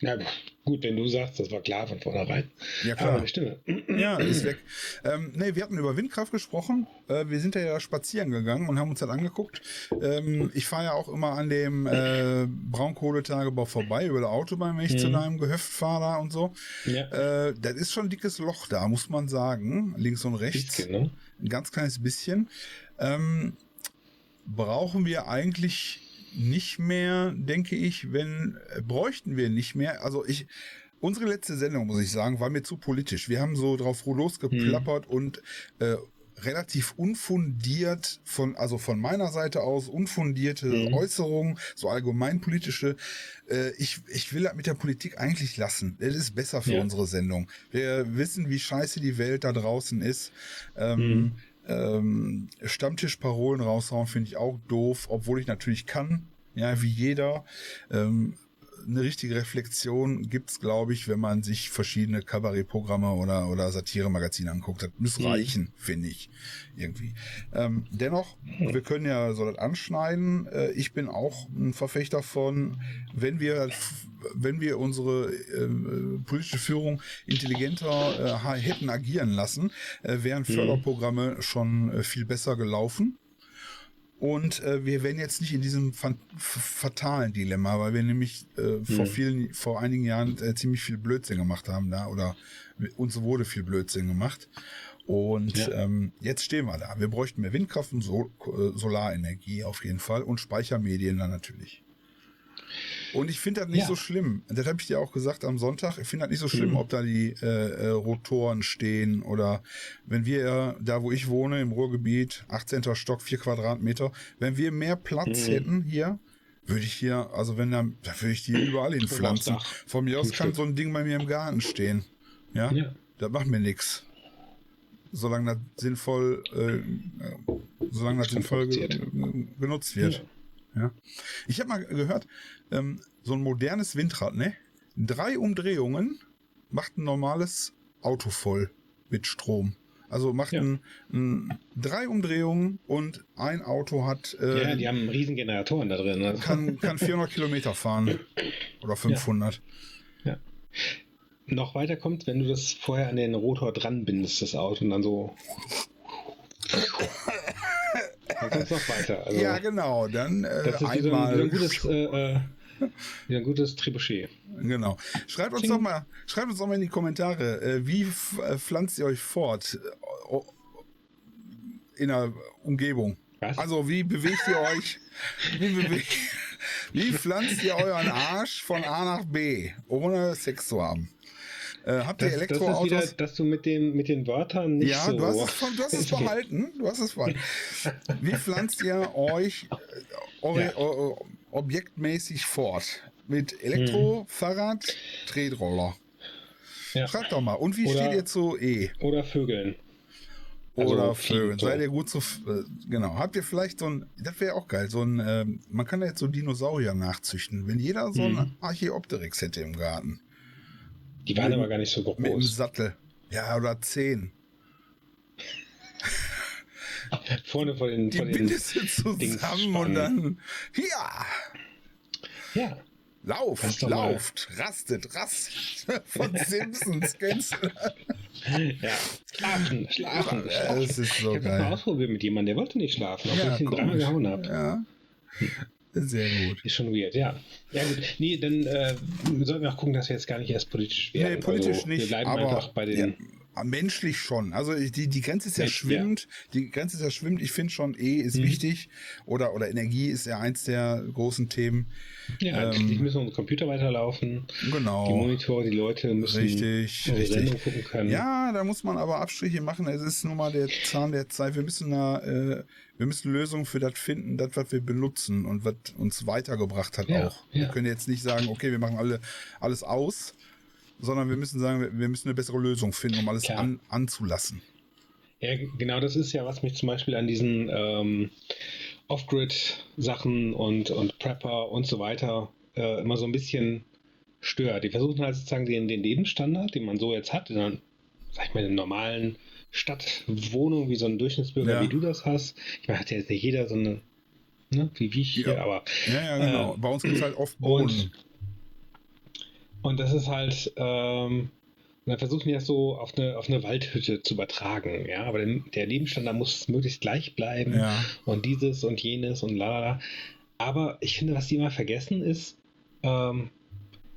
Na gut, wenn du sagst, das war klar von vornherein. Ja, klar. Aber Stimme. Ja, ist weg. Ähm, nee, wir hatten über Windkraft gesprochen. Äh, wir sind ja spazieren gegangen und haben uns das angeguckt. Ähm, ich fahre ja auch immer an dem äh, Braunkohletagebau vorbei, über der Autobahn, wenn ich mhm. zu deinem Gehöft fahre und so. Ja. Äh, das ist schon ein dickes Loch da, muss man sagen. Links und rechts. Bisschen, ne? Ein ganz kleines bisschen. Ähm, brauchen wir eigentlich nicht mehr, denke ich, wenn äh, bräuchten wir nicht mehr. Also ich, unsere letzte Sendung, muss ich sagen, war mir zu politisch. Wir haben so drauf losgeplappert hm. und äh, relativ unfundiert von, also von meiner Seite aus unfundierte mhm. Äußerungen, so allgemeinpolitische. Äh, ich, ich will das mit der Politik eigentlich lassen. Das ist besser für ja. unsere Sendung. Wir wissen, wie scheiße die Welt da draußen ist. Ähm, mhm. Ähm, Stammtischparolen raushauen finde ich auch doof, obwohl ich natürlich kann, ja, wie jeder. Ähm, eine richtige Reflexion gibt's, glaube ich, wenn man sich verschiedene Kabarettprogramme oder, oder Satire-Magazine anguckt. Das muss Mhm. reichen, finde ich, irgendwie. Ähm, dennoch, wir können ja so das anschneiden. Äh, ich bin auch ein Verfechter von, wenn wir, wenn wir unsere äh, politische Führung intelligenter äh, hätten agieren lassen, äh, wären Förderprogramme schon äh, viel besser gelaufen. Und äh, wir wären jetzt nicht in diesem fatalen Dilemma, weil wir nämlich äh, vor vielen, vor einigen Jahren äh, ziemlich viel Blödsinn gemacht haben da oder uns wurde viel Blödsinn gemacht. Und Ja. ähm, jetzt stehen wir da. Wir bräuchten mehr Windkraft und Sol äh, Solarenergie auf jeden Fall und Speichermedien dann natürlich. Und ich finde das nicht Ja. so schlimm. Das habe ich dir auch gesagt am Sonntag. Ich finde das nicht so schlimm, Mhm. ob da die äh, äh, Rotoren stehen oder wenn wir ja, da wo ich wohne, im Ruhrgebiet, 18. Stock, 4 Quadratmeter, wenn wir mehr Platz Mhm. hätten hier, würde ich hier, also wenn da, da würde ich die überall hinpflanzen. Von mir aus kann so ein Ding bei mir im Garten stehen. Ja, Ja. das macht mir nichts. Solange das sinnvoll, äh, äh, solange das sinnvoll genutzt wird. Ja. Ich habe mal gehört, ähm, so ein modernes Windrad, ne? Drei Umdrehungen macht ein normales Auto voll mit Strom. Also macht Ja. ein, ein, drei Umdrehungen und ein Auto hat äh, ja, die haben riesen Generatoren da drin. Ne? kann, kann 400 Kilometer fahren oder 500. Noch weiter kommt, wenn du das vorher an den Rotor dran bindest, das Auto, und dann so. Dann noch weiter. Also, Ja, genau. Dann äh, das ist wie so ein, einmal. gutes, äh, äh, wie ein gutes Trebuchet. Genau. Schreibt uns Kling. doch mal, schreibt uns doch mal in die Kommentare, äh, wie äh, pflanzt ihr euch fort äh, in der Umgebung? Was? Also wie bewegt ihr euch? Wie, bewegt, wie pflanzt ihr euren Arsch von A nach B, ohne Sex zu haben? Äh, habt ihr Das, das ist Elektroautos? wieder, dass du mit den, mit den Wörtern nicht ja, so. du hast es, von, du hast es behalten. Du hast es behalten. Wie pflanzt ihr euch äh, eure, Ja. eure, objektmäßig fort? Mit Elektro, Mhm. Fahrrad, Tretroller. Ja. Schreibt doch mal. Und wie Oder- steht ihr zu E? Oder Vögeln. Also Oder Vögeln? Seid ihr gut zu. äh, Genau. Habt ihr vielleicht so ein. Das wäre auch geil. So ein. Ähm, man kann ja jetzt so Dinosaurier nachzüchten. Wenn jeder so Mhm. ein Archeopteryx hätte im Garten. Die waren Mit- aber gar nicht so Mit einem groß. Sattel. Ja, oder zehn. Vorne vor den. Die bindest du zusammen und dann. Ja! ja. Lauft, doch mal- lauft, rastet, rastet. Von Simpsons, kennst du? ja. Schlafen, schlafen. Ja, schlafen. das ist so ich habe das mal geil. ausprobiert mit jemandem, der wollte nicht schlafen, obwohl ich ihn dreimal gehauen habe. Ja. Sehr gut. Ist schon weird, ja. Ja gut, nee, dann äh, sollten wir auch gucken, dass wir jetzt gar nicht erst politisch werden. Nee, politisch also, nicht, Wir bleiben aber einfach bei den... ja, menschlich schon. Also die, die Grenze ist ja Mensch, schwimmt. Die Grenze ist ja schwimmt. Ich finde schon, E ist Mhm. wichtig. Oder, oder Energie ist ja eins der großen Themen. Ja, ähm, schließlich müssen unsere Computer weiterlaufen. Die Genau. Monitore, die Leute müssen Richtig, richtig. Sendung gucken können. Ja, da muss man aber Abstriche machen. Es ist nun mal der Zahn der Zeit. Wir müssen da, äh, wir müssen Lösungen für das finden, das, was wir benutzen und was uns weitergebracht hat Ja, auch. ja. Wir können jetzt nicht sagen, okay, wir machen alle alles aus, sondern wir müssen sagen, wir- müssen eine bessere Lösung finden, um alles an, anzulassen. Ja, genau, das ist ja, was mich zum Beispiel an diesen ähm, Off-Grid-Sachen und, und Prepper und so weiter äh, immer so ein bisschen stört. Die versuchen halt sozusagen den, den Lebensstandard, den man so jetzt hat, in einer, sag ich mal, in einer normalen Stadtwohnung, wie so ein Durchschnittsbürger, Ja. wie du das hast. Ich meine, hat ja jetzt nicht jeder so eine, ne, wie, wie ich hier, Ja. aber Ja, ja, genau. Äh, Bei uns gibt es halt oft Boden. Und das ist halt, ähm, und dann versuchen die das so auf eine, auf eine Waldhütte zu übertragen, ja. Aber der, der Lebensstandard muss möglichst gleich bleiben Ja. und dieses und jenes und lalala. Aber ich finde, was die immer vergessen ist, ähm,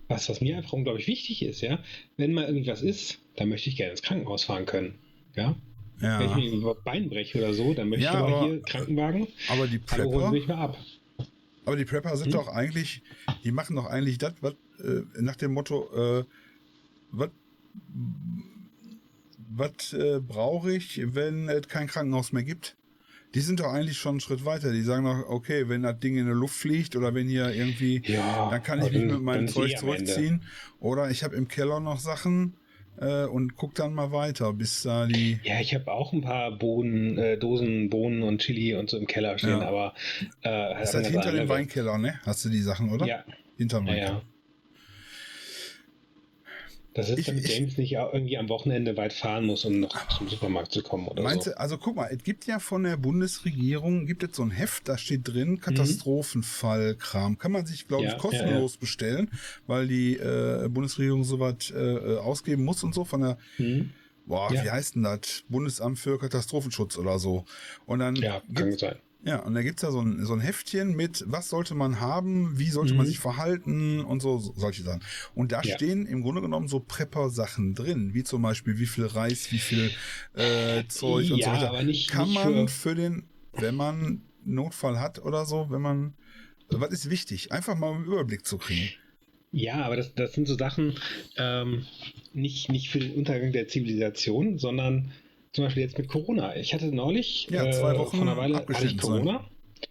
was, was mir einfach unglaublich wichtig ist, ja, wenn mal irgendwas ist, dann möchte ich gerne ins Krankenhaus fahren können. Ja. Wenn ich Ja. mir über Bein breche oder so, dann möchte Ja, ich aber, aber- hier Krankenwagen, Aber die Prepper, mal ab. aber die Prepper sind Hm? doch eigentlich, die machen doch eigentlich das, was äh, nach dem Motto, äh, was äh, brauche ich, wenn es kein Krankenhaus mehr gibt? Die sind doch eigentlich schon einen Schritt weiter. Die sagen doch, okay, wenn das Ding in der Luft fliegt oder wenn hier irgendwie, Ja, dann kann ich mich mit meinem Zeug eh zurückziehen. Oder ich habe im Keller noch Sachen äh, und guck dann mal weiter, bis da die. Ja, ich habe auch ein paar Bohnen, äh, Dosen Bohnen und Chili und so im Keller stehen, Ja. aber äh, Ist das hinter dem. Weinkeller, ne? Hast du die Sachen, oder? Ja, Hinterm Weinkeller. ja. Das ist, damit ich- James nicht irgendwie am Wochenende weit fahren muss, um noch zum Supermarkt zu kommen oder Meinst so. du, also guck mal, es gibt ja von der Bundesregierung, gibt es so ein Heft, da steht drin, Katastrophenfallkram. Kann man sich, glaube Mhm. Ja, ich, ja, kostenlos bestellen, weil die äh, Bundesregierung sowas äh, ausgeben muss und so von der, Hm? boah, Ja. wie heißt denn das? Bundesamt für Katastrophenschutz oder so. Und dann Ja, gibt, kann sein. Ja, und da gibt's ja so ein, so ein Heftchen mit, was sollte man haben, wie sollte man Mhm. sich verhalten und so, so solche Sachen. Und da Ja. stehen im Grunde genommen so Prepper-Sachen drin, wie zum Beispiel, wie viel Reis, wie viel äh, Zeug und Ja, so weiter. aber nicht- Kann nicht man für- für den, wenn man Notfall hat oder so, wenn man, was ist wichtig? Einfach mal einen Überblick zu kriegen. Ja, aber das, das sind so Sachen, ähm, nicht, nicht für den Untergang der Zivilisation, sondern zum Beispiel jetzt mit Corona. Ich hatte neulich, Ja, zwei Wochen vor einer Weile hatte ich abgeschnitten sein. Corona.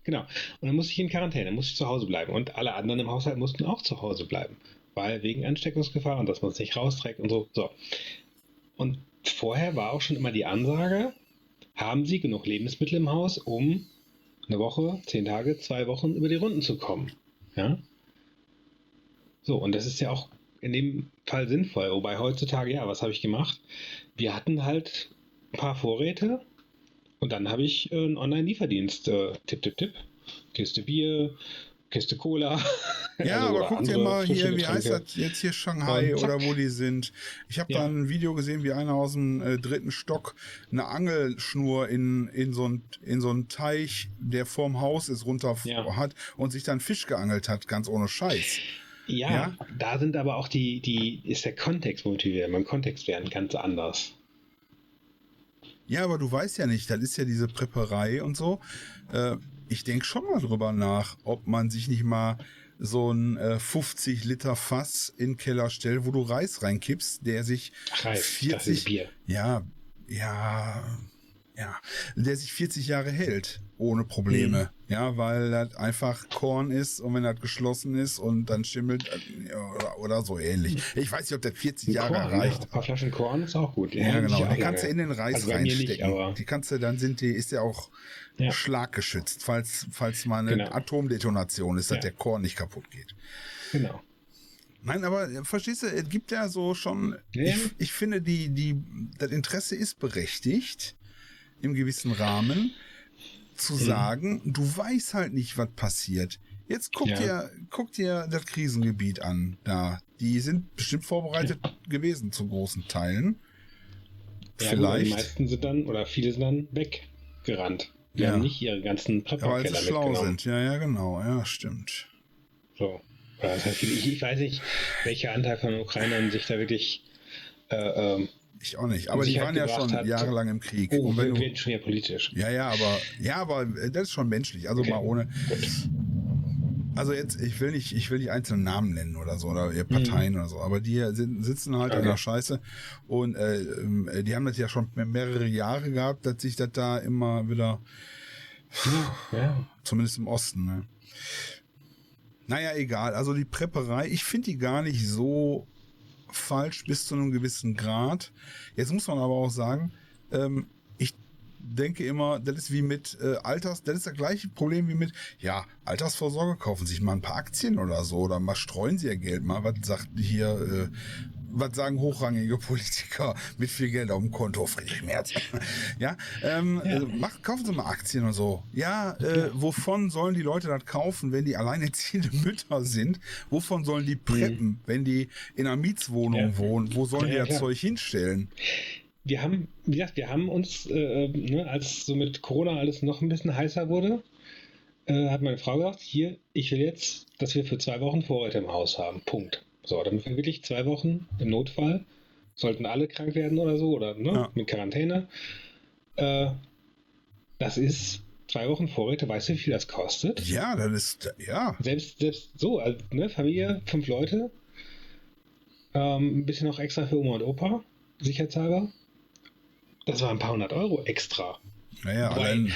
Genau. Und dann musste ich in Quarantäne, musste ich zu Hause bleiben. Und alle anderen im Haushalt mussten auch zu Hause bleiben. Weil wegen Ansteckungsgefahr und dass man es nicht rausträgt und so. So. Und vorher war auch schon immer die Ansage, haben Sie genug Lebensmittel im Haus, um eine Woche, zehn Tage, zwei Wochen über die Runden zu kommen. Ja? So, und das ist ja auch in dem Fall sinnvoll. Wobei heutzutage, ja, was habe ich gemacht? Wir hatten halt ein paar Vorräte und dann habe ich äh, einen Online-Lieferdienst. Äh, tipp, tipp, tipp. Kiste Bier, Kiste Cola. Ja, Also, aber guck dir mal hier, wie heißt das jetzt hier Shanghai oder wo die sind. Ich habe Ja. da ein Video gesehen, wie einer aus dem äh, dritten Stock eine Angelschnur in, in so ein in so einen Teich, der vorm Haus ist, runter Ja. hat und sich dann Fisch geangelt hat, ganz ohne Scheiß. Ja, Ja? da sind aber auch die, die, ist der Kontext motiviert. Beim Kontext werden ganz anders. Ja, aber du weißt ja nicht, das ist ja diese Prepperei und so. Äh, ich denke schon mal drüber nach, ob man sich nicht mal so ein äh, 50 Liter Fass in den Keller stellt, wo du Reis reinkippst, der sich Reis, das 40 ist Bier. Ja, ja, ja, der sich 40 Jahre hält ohne Probleme, Mhm. ja, weil das einfach Korn ist und wenn das geschlossen ist und dann schimmelt äh, oder, oder so ähnlich. Ich weiß nicht, ob das 40 Jahre Korn, reicht. Ja, ein paar Flaschen Korn ist auch gut. Ja, hält sich genau. Die kannst du in den Reis Also nicht, reinstecken. aber- die kannst du, dann sind die, ist ja auch Ja. schlaggeschützt, falls, falls mal eine Genau. Atomdetonation ist, dass Ja. der Korn nicht kaputt geht. Genau. Nein, aber äh, verstehst du, es gibt ja so schon, Ja. ich, ich finde, die, die, das Interesse ist berechtigt, im gewissen Rahmen, zu Mhm. sagen, du weißt halt nicht, was passiert. Jetzt guck Ja. dir, guck dir das Krisengebiet an, da. Die sind bestimmt vorbereitet gewesen zu großen Teilen. Ja, aber die Vielleicht. meisten sind dann, oder viele sind dann weggerannt. Die Ja. haben nicht ihre ganzen Ja, weil Prepperkeller sie schlau sind. Ja, ja, genau. Ja, stimmt. So. Ich, ich weiß nicht, welcher Anteil von Ukrainern sich da wirklich äh, ähm, Ich auch nicht. Aber die Sicherheit waren ja schon hat. jahrelang im Krieg. oh, Und wenn wir du, werden schon wieder politisch. ja, ja, aber, ja, aber äh, das ist schon menschlich. Also Okay. mal ohne. Also jetzt, ich will nicht, ich will nicht einzelne Namen nennen oder so oder ihr Parteien oder so, aber die sind, sitzen halt in Mhm. Okay. der Scheiße und äh, ähm, die haben das ja schon mehrere Jahre gehabt, dass sich das da immer wieder, Ja. zumindest im Osten, ne? Naja, egal. Also die Prepperei, ich finde die gar nicht so falsch bis zu einem gewissen Grad. Jetzt muss man aber auch sagen, ähm, ich denke immer, das ist wie mit äh, Alters, das ist das gleiche Problem wie mit, ja, Altersvorsorge, kaufen sich mal ein paar Aktien oder so, oder mal streuen sie ihr Geld mal, was sagt hier, äh, was sagen hochrangige Politiker mit viel Geld auf dem Konto, Friedrich Merz. ja, ähm, Ja. Äh, mach, kaufen Sie mal Aktien und so. Ja, äh, wovon sollen die Leute das kaufen, wenn die alleinerziehende Mütter sind? Wovon sollen die preppen, wenn die in einer Mietswohnung Ja. wohnen? Wo sollen Ja, die das. Zeug hinstellen? Wir haben, wie gesagt, wir haben uns, äh, ne, als so mit Corona alles noch ein bisschen heißer wurde, äh, hat meine Frau gesagt, hier, ich will jetzt, dass wir für zwei Wochen Vorräte im Haus haben. Punkt. So, damit wir wirklich zwei Wochen im Notfall, sollten alle krank werden oder so, oder ne, Ja. mit Quarantäne. Äh, das ist zwei Wochen Vorräte, weißt du, wie viel das kostet? Ja, das ist, ja. Selbst, selbst so, also, ne, Familie, fünf Leute, ähm, ein bisschen noch extra für Oma und Opa, sicherheitshalber. Das waren ein paar hundert Euro extra. Naja, allein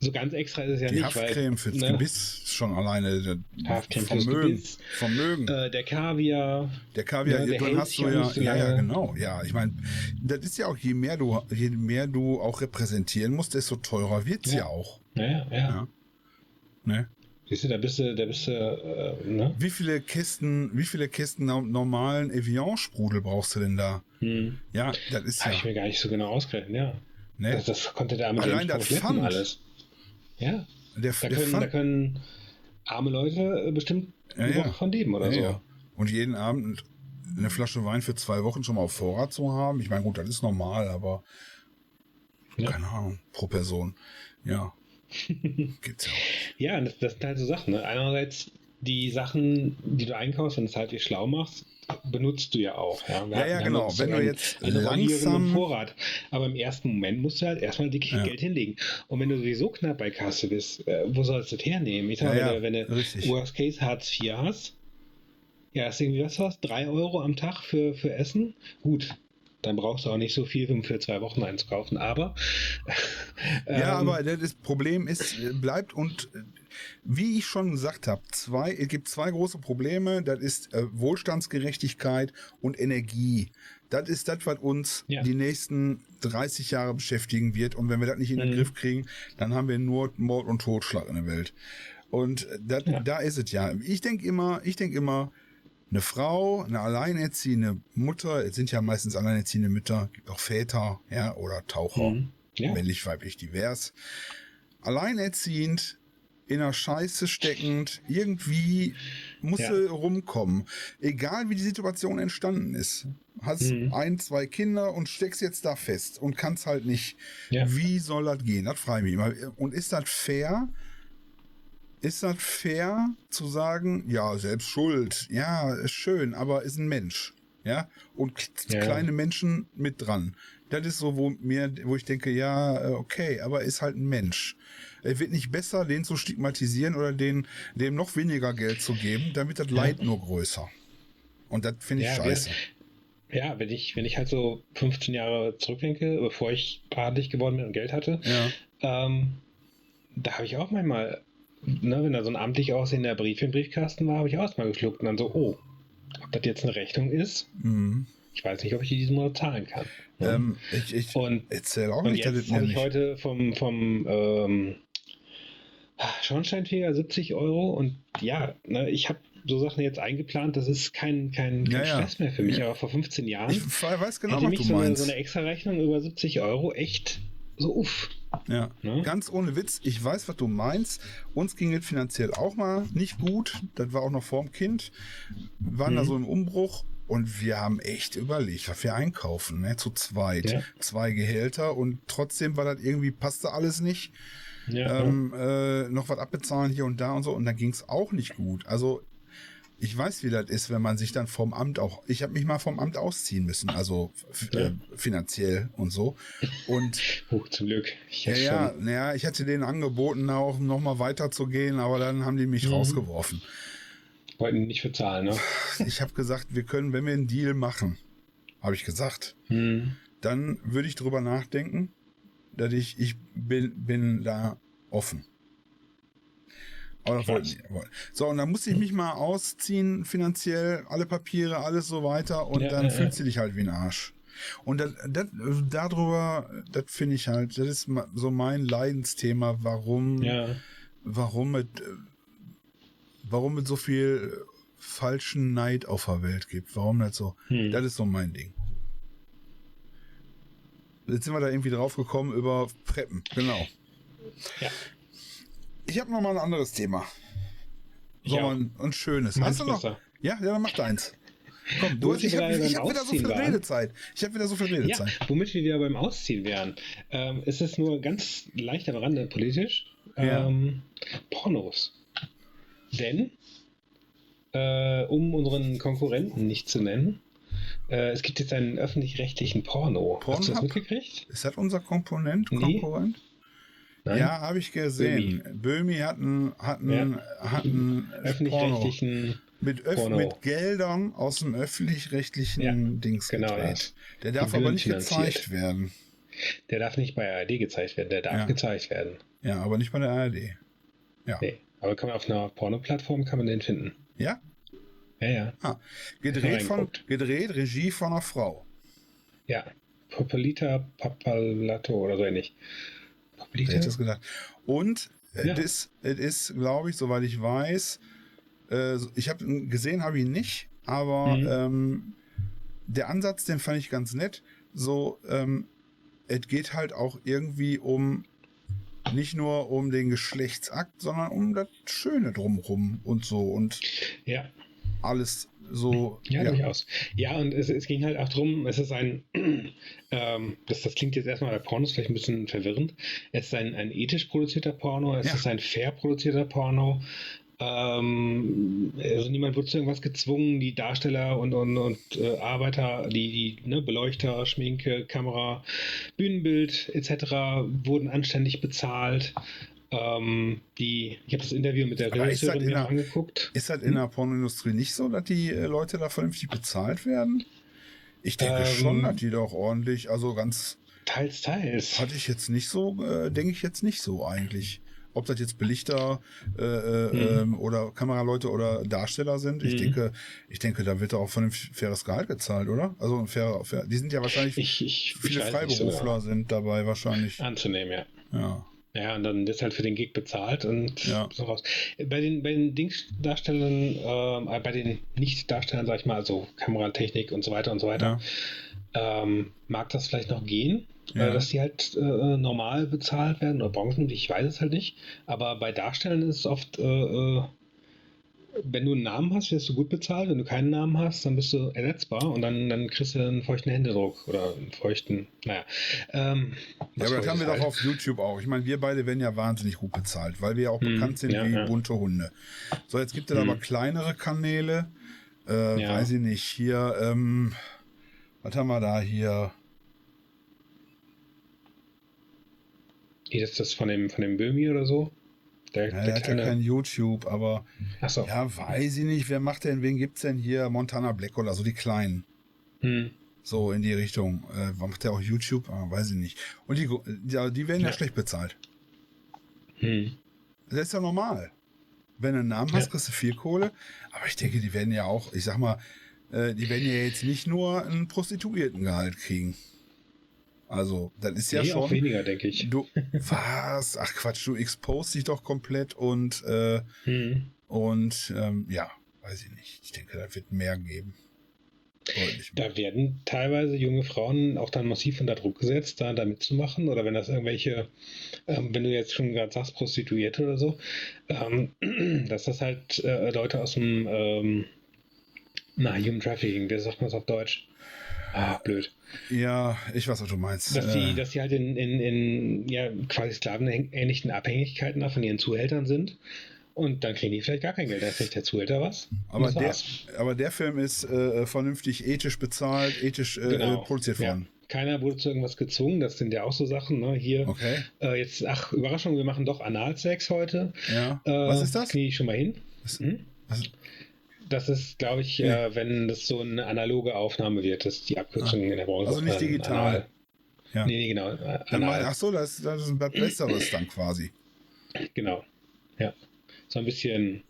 So ganz extra ist es ja die nicht, Haftcreme fürs ne, Gebiss schon alleine Haftcreme fürs Vermögen. Gebiss. Vermögen. äh, der Kaviar, Der Kaviar, Ja, der hast du ja, so ja, ja, genau, ja. Ich meine, das ist ja auch, je mehr du, je mehr du auch repräsentieren musst, desto teurer wird's ja, Ja. auch. naja, ja. Ja. Ne? Siehst du, da bist du, da bist du, äh, ne? Wie viele Kästen, wie viele Kästen no- normalen Evian-Sprudel brauchst du denn da? Hm. Ja, das ist Habe ja. ich mir gar nicht so genau ausgerechnet, ja. Ne? Das, das konnte der mit Allein das Pfand. alles. Ja, der, da der können, da können arme Leute äh, bestimmt Ja, eine ja. Woche von leben oder Ja, so. Und jeden Abend eine Flasche Wein für zwei Wochen schon mal auf Vorrat zu haben. Ich meine, gut, das ist normal, aber keine Ahnung, pro Person. Ja. Gibt's ja auch. Ja, das, das sind halt so Sachen. Ne? Einerseits die Sachen, die du einkaufst, wenn du es halt wie schlau machst, benutzt du ja auch. Ja, Ja, ja, genau. Wenn du einen- jetzt einen rollierenden langsam- Vorrat. Aber im ersten Moment musst du halt erstmal dickes Ja. Geld hinlegen. Und wenn du sowieso knapp bei Kasse bist, äh, wo sollst du das hernehmen? Ich sag mal, Ja, wenn du, wenn du Worst Case Hartz IV hast, ja, ist irgendwie was was? Drei Euro am Tag für, für Essen? Gut. Dann brauchst du auch nicht so viel, um für zwei Wochen einzukaufen. Aber Ja, ähm, aber das Problem ist, bleibt und wie ich schon gesagt habe, zwei, es gibt zwei große Probleme. Das ist äh, Wohlstandsgerechtigkeit und Energie. Das ist das, was uns Ja. die nächsten 30 Jahre beschäftigen wird. Und wenn wir das nicht in den Mhm. Griff kriegen, dann haben wir nur Mord und Totschlag in der Welt. Und äh, das, Ja. da ist es ja. Ich denke immer, ich denke immer, eine Frau, eine alleinerziehende Mutter, es sind ja meistens alleinerziehende Mütter, gibt auch Väter, ja, oder Taucher Mhm. Ja. männlich, weiblich, divers. Alleinerziehend, in einer Scheiße steckend, irgendwie muss Ja. rumkommen. Egal wie die Situation entstanden ist. Hast Mhm. ein, zwei Kinder und steckst jetzt da fest und kannst halt nicht. Ja. Wie soll das gehen? Das frage ich mich immer. Und ist das fair? Ist das fair zu sagen, ja, selbst schuld, ja, ist schön, aber ist ein Mensch, ja, und Ja. kleine Menschen mit dran. Das ist so, wo mir, wo ich denke, ja, äh, okay, aber ist halt ein Mensch. Es wird nicht besser, den zu stigmatisieren oder den, dem noch weniger Geld zu geben, damit das Leid nur größer. Und das finde ich Ja, scheiße. Ja, wenn ich, wenn ich halt so 15 Jahre zurückdenke, bevor ich adelig geworden bin und Geld hatte, Ja, ähm, da habe ich auch manchmal, ne, wenn da so ein amtlich aussehender Brief im Briefkasten war, habe ich auch mal geschluckt und dann so, oh, ob das jetzt eine Rechnung ist, mhm. ich weiß nicht, ob ich die diesen Monat zahlen kann. Ähm, ich, ich und erzähle auch und nicht, jetzt habe ich heute vom, vom ähm, Schornsteinfeger 70 Euro und ja, ne, ich habe so Sachen jetzt eingeplant, das ist kein, kein, kein Ja, ja. Stress mehr für mich, aber vor 15 Jahren Ich weiß genau, hätte was mich du so eine, meinst. so eine extra Rechnung über 70 Euro echt so uff. Ja, Ne? ganz ohne Witz. Ich weiß, was du meinst. Uns ging es finanziell auch mal nicht gut. Das war auch noch vorm Kind. Wir waren da Mhm. so im Umbruch und wir haben echt überlegt, was wir einkaufen, ne? Zu zweit. Ja. Zwei Gehälter und trotzdem war das irgendwie, passte alles nicht. Ja, Ähm, äh, noch was abbezahlen hier und da und so. Und dann ging es auch nicht gut. Also ich weiß, wie das ist, wenn man sich dann vom Amt auch. Ich habe mich mal vom Amt ausziehen müssen, also Ja. äh, finanziell und so. Und Huch, zum Glück. Ich ja, ja, naja, ich hatte denen angeboten, auch noch mal weiterzugehen, aber dann haben die mich Mhm. rausgeworfen. wollten nicht bezahlen, ne? Ich habe gesagt, wir können, wenn wir einen Deal machen, habe ich gesagt, Hm. dann würde ich drüber nachdenken, dass ich, ich bin, bin da offen. Aber das wollten die-. So, und dann musste ich mich mal ausziehen, finanziell, alle Papiere, alles so weiter, und Ja, dann ja, fühlst ja. du dich halt wie ein Arsch. Und das, das, darüber, das finde ich halt, das ist so mein Leidensthema, warum, Ja. warum es, warum es so viel falschen Neid auf der Welt gibt. Warum das so? Hm. Das ist so mein Ding. Jetzt sind wir da irgendwie drauf gekommen über Preppen. Genau. Ja. Ich habe noch mal ein anderes Thema. So mal ein, ein schönes. Meins Hast du noch? besser. Ja, ja, dann mach deins. Komm, du, ich habe hab wieder so viel waren. Redezeit. Ich habe wieder so viel Ja, Redezeit. womit wir wieder beim Ausziehen wären. Ähm, es ist nur ganz leicht am Rande politisch. Ja. Ähm, Pornos. Denn, äh, um unseren Konkurrenten nicht zu nennen, äh, es gibt jetzt einen öffentlich-rechtlichen Porno. Hast du das Pornhub? mitgekriegt? Ist das unser Komponent, Nee. Konkurrent? Nein? Ja, habe ich gesehen. Böhmi hat einen, hat einen, hat einen Porno Öffentlich-rechtlichen. mit, öff Porno. mit Geldern aus dem öffentlich-rechtlichen Ja, Dings genau gedreht. Der darf aber nicht gezeigt werden. Der darf nicht bei ARD gezeigt werden, der darf Ja. gezeigt werden. Ja, aber nicht bei der ARD. Ja. Nee. Aber kann man auf einer Porno-Plattform kann man den finden. Ja? Ja, ja. Ah, gedreht, von, gedreht, Regie von einer Frau. Ja. Popolita Papalato oder so ähnlich. Wer Popolita? hätte das gedacht? Und Ja. Es ist, es ist glaube ich, soweit ich weiß, äh, ich habe gesehen, habe ich nicht, aber mhm. ähm, der Ansatz, den fand ich ganz nett. So, ähm, es geht halt auch irgendwie um nicht nur um den Geschlechtsakt, sondern um das Schöne drumherum und so und ja. Alles so. Ja, ja. durchaus. Ja, und es, es, ging halt auch darum, es ist ein, ähm, das, das klingt jetzt erstmal bei Pornos vielleicht ein bisschen verwirrend. Es ist ein, ein ethisch produzierter Porno, es ja. ist ein fair produzierter Porno. Ähm, also niemand wird zu irgendwas gezwungen. Die Darsteller und, und, und äh, Arbeiter, die, die ne, Beleuchter, Schminke, Kamera, Bühnenbild etc. wurden anständig bezahlt. Ähm, die, ich habe das Interview mit der Regisseurin mir der, angeguckt. Ist das in der Pornoindustrie nicht so, dass die äh, Leute da vernünftig bezahlt werden? Ich denke ähm, schon, dass die doch ordentlich, also ganz. Teils, teils. Hatte ich jetzt nicht so, äh, denke ich jetzt nicht so eigentlich. Ob das jetzt Belichter äh, äh, mhm. oder Kameraleute oder Darsteller sind, ich mhm. denke, ich denke, da wird auch vernünftig faires Gehalt gezahlt, oder? Also ein fair, fair, die sind ja wahrscheinlich ich, ich, viele Freiberufler sind dabei wahrscheinlich. Anzunehmen, ja. Ja. Ja, und dann ist halt für den Gig bezahlt und ja. so raus. Bei den, bei den Dingsdarstellern, äh, bei den Nicht-Darstellern, sag ich mal, also Kameratechnik und so weiter und so weiter, ja. ähm, mag das vielleicht noch gehen, ja. dass die halt äh, normal bezahlt werden oder Branchen, ich weiß es halt nicht. Aber bei Darstellern ist es oft äh, äh wenn du einen Namen hast, wirst du gut bezahlt. Wenn du keinen Namen hast, dann bist du ersetzbar und dann, dann kriegst du einen feuchten Händedruck oder einen feuchten, naja. Ähm, ja, aber das haben wir halt. doch auf YouTube auch. Ich meine, wir beide werden ja wahnsinnig gut bezahlt, weil wir ja auch hm, bekannt sind ja, wie ja. bunte Hunde. So, jetzt gibt es hm. aber kleinere Kanäle. Äh, ja. Weiß ich nicht. Hier, ähm, was haben wir da hier? Ist das von dem, von dem Böhmi oder so? Der, ja, der, hat kleine... ja kein YouTube, aber so. ja, weiß ich nicht, wer macht denn, wen gibt's denn hier? Montana Black oder so, die Kleinen. Hm. So in die Richtung. Äh, macht der auch YouTube? Ah, weiß ich nicht. Und die, die, die werden ja. ja schlecht bezahlt. Hm. Das ist ja normal. Wenn du einen Namen hast, ja. kriegst du viel Kohle. Aber ich denke, die werden ja auch, ich sag mal, äh, die werden ja jetzt nicht nur einen Prostituiertengehalt kriegen. Also, das ist ja nee, schon. Auch weniger, denke ich. Du, was? Ach Quatsch, du expost dich doch komplett und, äh, hm. und ähm, ja, weiß ich nicht. Ich denke, da wird mehr geben. Da werden teilweise junge Frauen auch dann massiv unter Druck gesetzt, da, da mitzumachen. Oder wenn das irgendwelche, ähm, wenn du jetzt schon gerade sagst, Prostituierte oder so, ähm, dass das halt äh, Leute aus dem, ähm, na, Human Trafficking, wie sagt man es auf Deutsch? Ah, blöd. Ja, ich weiß, was du meinst. Dass die, äh. dass die halt in, in, in ja, quasi sklavenähnlichen Abhängigkeiten von ihren Zuhältern sind. Und dann kriegen die vielleicht gar kein Geld. Da kriegt der Zuhälter was. Aber, der, aber der Film ist äh, vernünftig ethisch bezahlt, ethisch äh, genau. produziert worden. Ja. Keiner wurde zu irgendwas gezwungen. Das sind ja auch so Sachen. Ne? Hier, okay. äh, jetzt, ach, Überraschung, wir machen doch Analsex heute. Ja. was ist das? Knie ich schon mal hin. Was, hm? was, das ist, glaube ich, ja. äh, wenn das so eine analoge Aufnahme wird, das ist die Abkürzung ah, in der Branche. Also nicht digital. Anal. Ja. Nee, nee, genau. Äh, anal. Ach so, das, das ist ein besseres dann quasi. Genau. Ja. So ein bisschen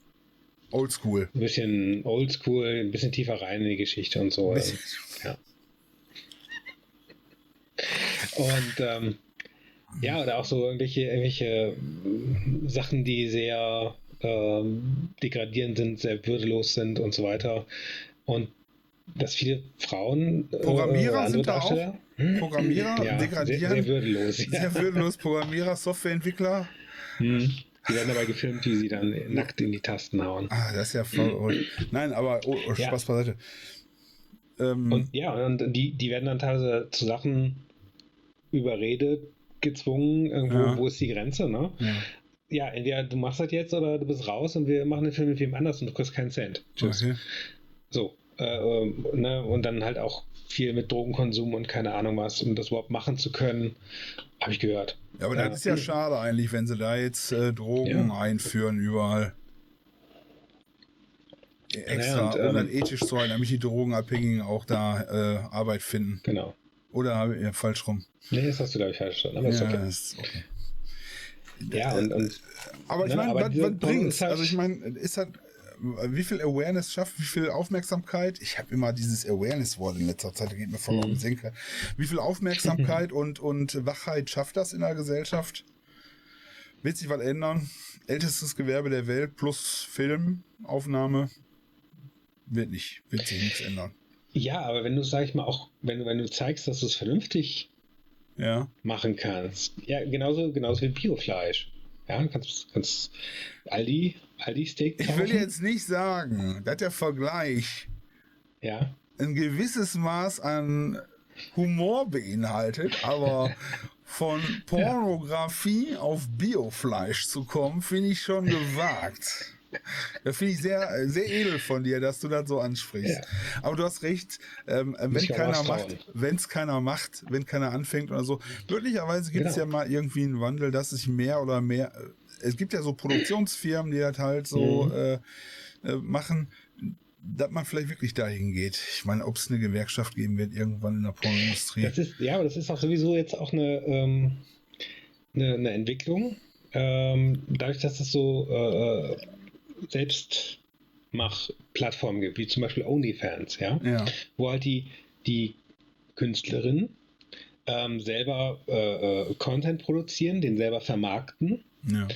Oldschool. Ein bisschen oldschool, ein bisschen tiefer rein in die Geschichte und so. Also, ja. Und ähm, ja, oder auch so irgendwelche, irgendwelche Sachen, die sehr ähm, degradierend sind, sehr würdelos sind und so weiter. Und dass viele Frauen. Äh, Programmierer äh, sind da auch. Hm? Programmierer ja, degradieren. Sehr, sehr würdelos. Sehr würdelos. Programmierer, Softwareentwickler. Hm. Die werden dabei gefilmt, wie sie dann nackt in die Tasten hauen. Ah, das ist ja voll. Hm. Nein, aber oh, oh, Spaß ja. beiseite. Ähm, und ja, und die, die werden dann teilweise zu Sachen überredet, gezwungen, irgendwo, ja. wo ist die Grenze, ne? Ja ja, entweder du machst das jetzt oder du bist raus und wir machen den Film mit wem anders und du kriegst keinen Cent. Tschüss. Okay. So. Äh, ne? Und dann halt auch viel mit Drogenkonsum und keine Ahnung was, um das überhaupt machen zu können, habe ich gehört. Ja, aber das ist ja schade eigentlich, wenn sie da jetzt äh, Drogen ja. einführen überall. Extra, naja, und, um dann ähm, ethisch zu halten, damit die Drogenabhängigen auch da äh, Arbeit finden. Genau. Oder habe ich ja falsch rum? Nee, das hast du, glaube ich, falsch verstanden. Aber ja, ist okay. Ist okay. Ja, und, und aber ich ne, meine, was, was bringt halt Also ich meine, ist halt, wie viel Awareness schafft, wie viel Aufmerksamkeit? Ich habe immer dieses Awareness-Wort in letzter Zeit, da geht mir voll mhm. auf den. Senker. Wie viel Aufmerksamkeit und, und Wachheit schafft das in der Gesellschaft? Wird sich was ändern? Ältestes Gewerbe der Welt plus Filmaufnahme wird nicht, wird sich nichts ändern. Ja, aber wenn du, sag ich mal, auch, wenn, wenn du zeigst, dass du es vernünftig Ja. machen kannst, ja, genauso, genauso wie Biofleisch. Ja, kannst, kannst Aldi, Aldi Steak Ich will jetzt nicht sagen, dass der Vergleich Ja, ein gewisses Maß an Humor beinhaltet, aber von Pornografie auf Biofleisch zu kommen, finde ich schon gewagt. Das finde ich sehr, sehr edel von dir, dass du das so ansprichst. Ja. Aber du hast recht, ähm, wenn ich auch keiner macht, wenn es keiner macht, wenn keiner anfängt oder so. Möglicherweise gibt es Genau. ja mal irgendwie einen Wandel, dass sich mehr oder mehr. Es gibt ja so Produktionsfirmen, die das halt so Mhm. äh, äh, machen, dass man vielleicht wirklich dahin geht. Ich meine, ob es eine Gewerkschaft geben wird irgendwann in der Pornoindustrie. das ist, ja, aber das ist auch sowieso jetzt auch eine, ähm, eine, eine Entwicklung. Ähm, dadurch, dass es so äh, Selbstmach-Plattformen gibt, wie zum Beispiel OnlyFans, ja, Ja, wo halt die, die Künstlerin ähm, selber äh, äh, Content produzieren, den selber vermarkten ja.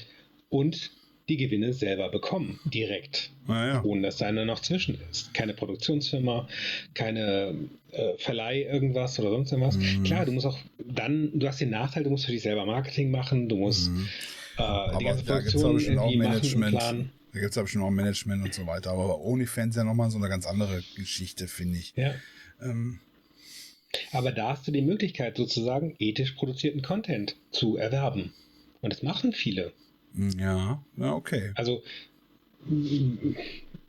und die Gewinne selber bekommen, direkt, Naja. ohne dass da einer noch zwischen ist. Keine Produktionsfirma, keine äh, Verleih irgendwas oder sonst irgendwas. Mhm. Klar, du musst auch dann, du hast den Nachteil, du musst für dich selber Marketing machen, du musst Mhm. äh, die ganze Produktion irgendwie machen und Management. planen. Da gibt es schon auch Management und so weiter. Aber OnlyFans ist ja nochmal so eine ganz andere Geschichte, finde ich. Ja. Ähm, Aber da hast du die Möglichkeit, sozusagen ethisch produzierten Content zu erwerben. Und das machen viele. ja, ja, okay. Also,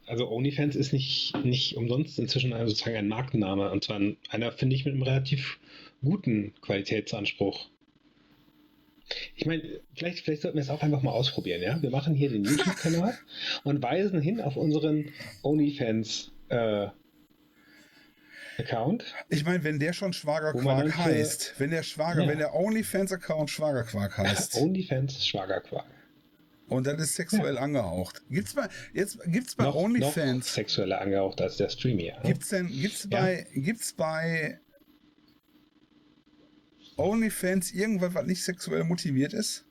also OnlyFans ist nicht, nicht umsonst inzwischen sozusagen ein Markenname. Und zwar ein- einer, finde ich, mit einem relativ guten Qualitätsanspruch. Ich meine, vielleicht, vielleicht sollten wir es auch einfach mal ausprobieren, ja? Wir machen hier den YouTube-Kanal und weisen hin auf unseren OnlyFans äh, Account. Ich meine, wenn der schon Schwagerquark dann heißt, wenn der Schwager, Ja. wenn der OnlyFans-Account Schwagerquark heißt OnlyFans Schwagerquark. und das ist sexuell angehaucht. Gibt's bei, jetzt, gibt's bei noch, noch OnlyFans, sexueller angehaucht als der Stream hier. ne? gibt's denn, gibt's Ja. bei, gibt's bei OnlyFans irgendwas, was nicht sexuell motiviert ist?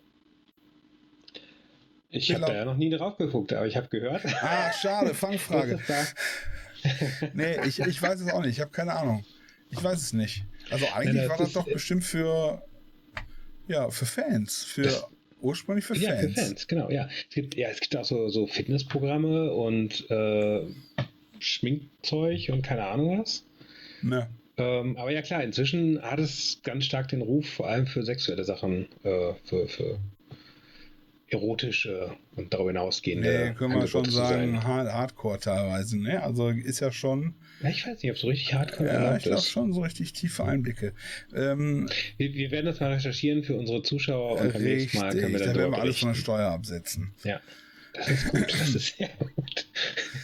Ich habe da ja noch nie drauf geguckt, aber ich habe gehört. Ah, schade, Fangfrage. Nee, ich, ich weiß es auch nicht. Ich habe keine Ahnung. Ich weiß es nicht. Also eigentlich Nein, das war das doch bestimmt für ja für Fans, für ursprünglich für Ja, Fans. für Fans, genau, ja. Es gibt, ja, es gibt auch so, so Fitnessprogramme und äh, Schminkzeug und keine Ahnung was. Ne. Ähm, aber ja klar, inzwischen hat es ganz stark den Ruf, vor allem für sexuelle Sachen, äh, für, für erotische und darüber hinausgehende. Nee, können wir schon sagen, sein. hard, Hardcore teilweise. Ne? Also ist ja schon, Ja, ich weiß nicht, ob es so richtig hardcore ja, erlaubt ich glaube schon so richtig tiefe Einblicke. Ähm, Wir, wir werden das mal recherchieren für unsere Zuschauer und beim nächsten Mal da können wir dann werden wir alles von der. Steuer absetzen. Ja, das ist gut, das ist sehr gut.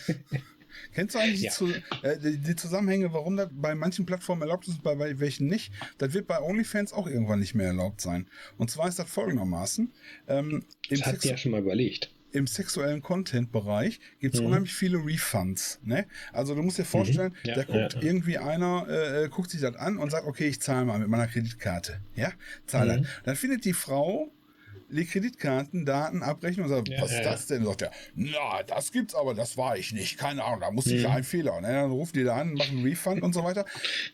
Kennst du eigentlich Ja. die, äh, die, die Zusammenhänge, warum das bei manchen Plattformen erlaubt ist und bei, welchen nicht? Das wird bei OnlyFans auch irgendwann nicht mehr erlaubt sein. Und zwar ist das folgendermaßen. Ähm, Das hat ja schon mal überlegt. im sexuellen Content-Bereich gibt es Mhm. unheimlich viele Refunds. Ne? Also du musst dir vorstellen, Ja, da guckt ja. irgendwie einer, äh, äh, guckt sich das an und sagt, okay, ich zahle mal mit meiner Kreditkarte. Ja, zahle Mhm. das. Dann findet die Frau die Kreditkartendaten abrechnen und sagt, Ja, was ist ja, das denn? Sagt er, na, das gibt's aber, das war ich nicht. Keine Ahnung, da musste ich Mhm. ein Fehler. Und dann ruft die da an, macht einen Refund und so weiter.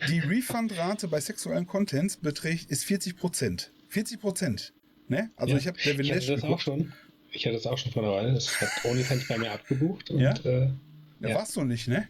Die Refundrate bei sexuellen Contents beträgt, ist 40 Prozent. 40 Prozent. Ne? Also ich habe ich hatte das auch geguckt. schon. Ich hatte das auch schon vor einer Weile. Das hat OnlyFans bei mir abgebucht. Und, Ja? Äh, Ja. warst du nicht, ne?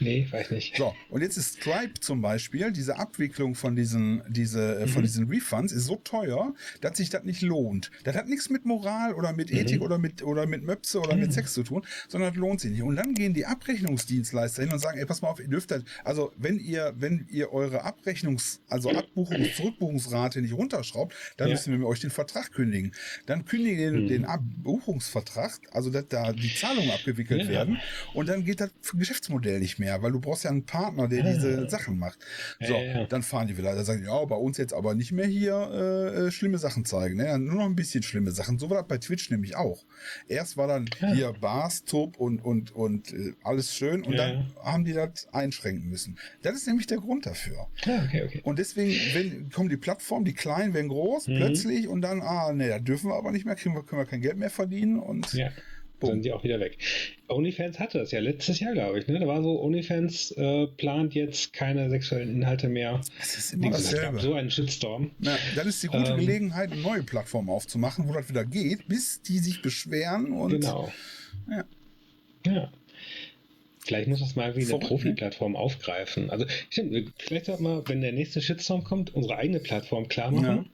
Nee, weiß nicht. So, und jetzt ist Stripe zum Beispiel, diese Abwicklung von diesen, diese, äh, von Mhm. diesen Refunds ist so teuer, dass sich das nicht lohnt. Das hat nichts mit Moral oder mit Ethik Mhm. oder mit, oder mit Möpse oder mit Sex zu tun, sondern das lohnt sich nicht. Und dann gehen die Abrechnungsdienstleister hin und sagen, ey, pass mal auf, ihr dürft das, also wenn ihr, wenn ihr eure Abrechnungs-, also Abbuchungs-, Zurückbuchungsrate nicht runterschraubt, dann Ja. müssen wir mit euch den Vertrag kündigen. Dann kündigen den, Mhm. den Abbuchungsvertrag, also dass da die Zahlungen abgewickelt Ja. werden und dann geht das Geschäftsmodell nicht mehr. Mehr, weil du brauchst ja einen Partner, der Ah. diese Sachen macht. So, dann fahren die wieder. Da sagen die, ja, bei uns jetzt aber nicht mehr hier äh, äh, schlimme Sachen zeigen. Ne? Nur noch ein bisschen schlimme Sachen. So war das bei Twitch nämlich auch. Erst war dann hier Bars, Top und, und, und äh, alles schön und dann haben die das einschränken müssen. Das ist nämlich der Grund dafür. Okay, okay. Und deswegen wenn, kommen die Plattformen, die kleinen werden groß, Mhm. plötzlich und dann, ah, nee, da dürfen wir aber nicht mehr, kriegen wir, können wir kein Geld mehr verdienen und Ja. Boom. Sind die auch wieder weg. OnlyFans hatte das ja letztes Jahr, glaube ich. Ne? Da war so, OnlyFans äh, plant jetzt keine sexuellen Inhalte mehr. es ist immer dasselbe. so einen Shitstorm. Ja, dann ist die gute Ähm, Gelegenheit, eine neue Plattform aufzumachen, wo das wieder geht, bis die sich beschweren und Genau. Ja. Ja. Vielleicht muss das mal wie eine ne? Profi-Plattform aufgreifen. Also, stimmt, vielleicht sollte mal, wenn der nächste Shitstorm kommt, unsere eigene Plattform klar machen, Ja.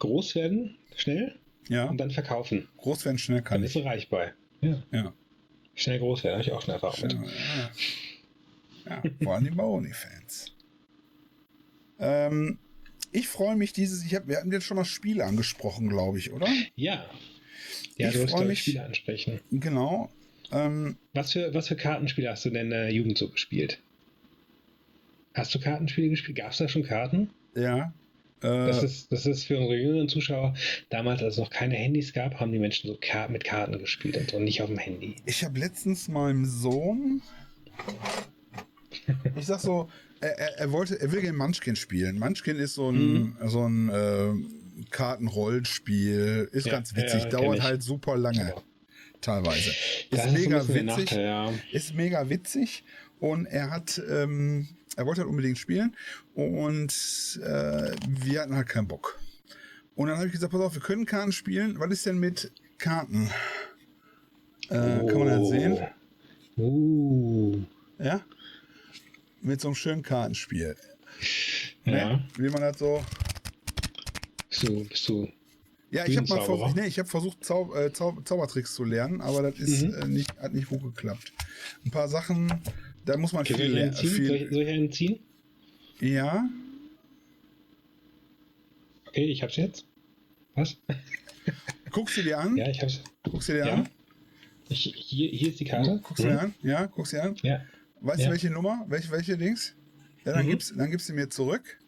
groß werden, schnell ja, und dann verkaufen. groß werden schnell kann Dann ist ich. sie reich bei. Ja. Ja. Schnell groß werden, habe ich auch schon Erfahrung mit. Ja, ja. vor allem bei OnlyFans. Ähm, ich freue mich dieses, ich hab, wir hatten jetzt schon mal Spiele angesprochen, glaube ich, oder? Ja. Ja, Ich du glaube mich- ich Spiele ansprechen. Genau. Ähm, Was für, was für Kartenspiele hast du denn in der Jugend so gespielt? Hast du Kartenspiele gespielt? Gab es da schon Karten? ja. Das Äh, ist, das ist für unsere jüngeren Zuschauer. Damals, als es noch keine Handys gab, haben die Menschen so Ka mit Karten gespielt und so, nicht auf dem Handy. ich habe letztens meinem Sohn, ich sag so, er, er, er wollte, er will gerne Munchkin spielen. Munchkin ist so ein, so ein äh, Kartenrollspiel, ist Ja, ganz witzig, ja, dauert halt super lange, Ja. teilweise. Das Ist mega witzig. Nachteil, ja. ist mega witzig und er hat, ähm, er wollte halt unbedingt spielen und äh, wir hatten halt keinen Bock. Und dann habe ich gesagt, pass auf, wir können Karten spielen. Was ist denn mit Karten? Äh, Kann man das sehen? Uh, Ja? Mit so einem schönen Kartenspiel. ja. Ne? Wie man das so. Bist du, bist du. Ja, ich habe mal versucht, nee, ich hab versucht Zau äh, Zau Zaubertricks zu lernen, aber das ist Mhm. äh, nicht, hat nicht gut geklappt. Ein paar Sachen, da muss man Okay, viel lernen. Soll soll ich einen ziehen? ja, Okay, ich hab's jetzt. Was? guckst du dir an? Ja, ich hab's. Guckst du dir Ja. an? Ich, hier, hier ist die Karte. Guckst du dir an? Ja, guckst du dir an? Ja. Weißt Ja. du, welche Nummer? Welche, welche Dings? Ja, dann, Mhm. gibst, dann gibst du mir zurück.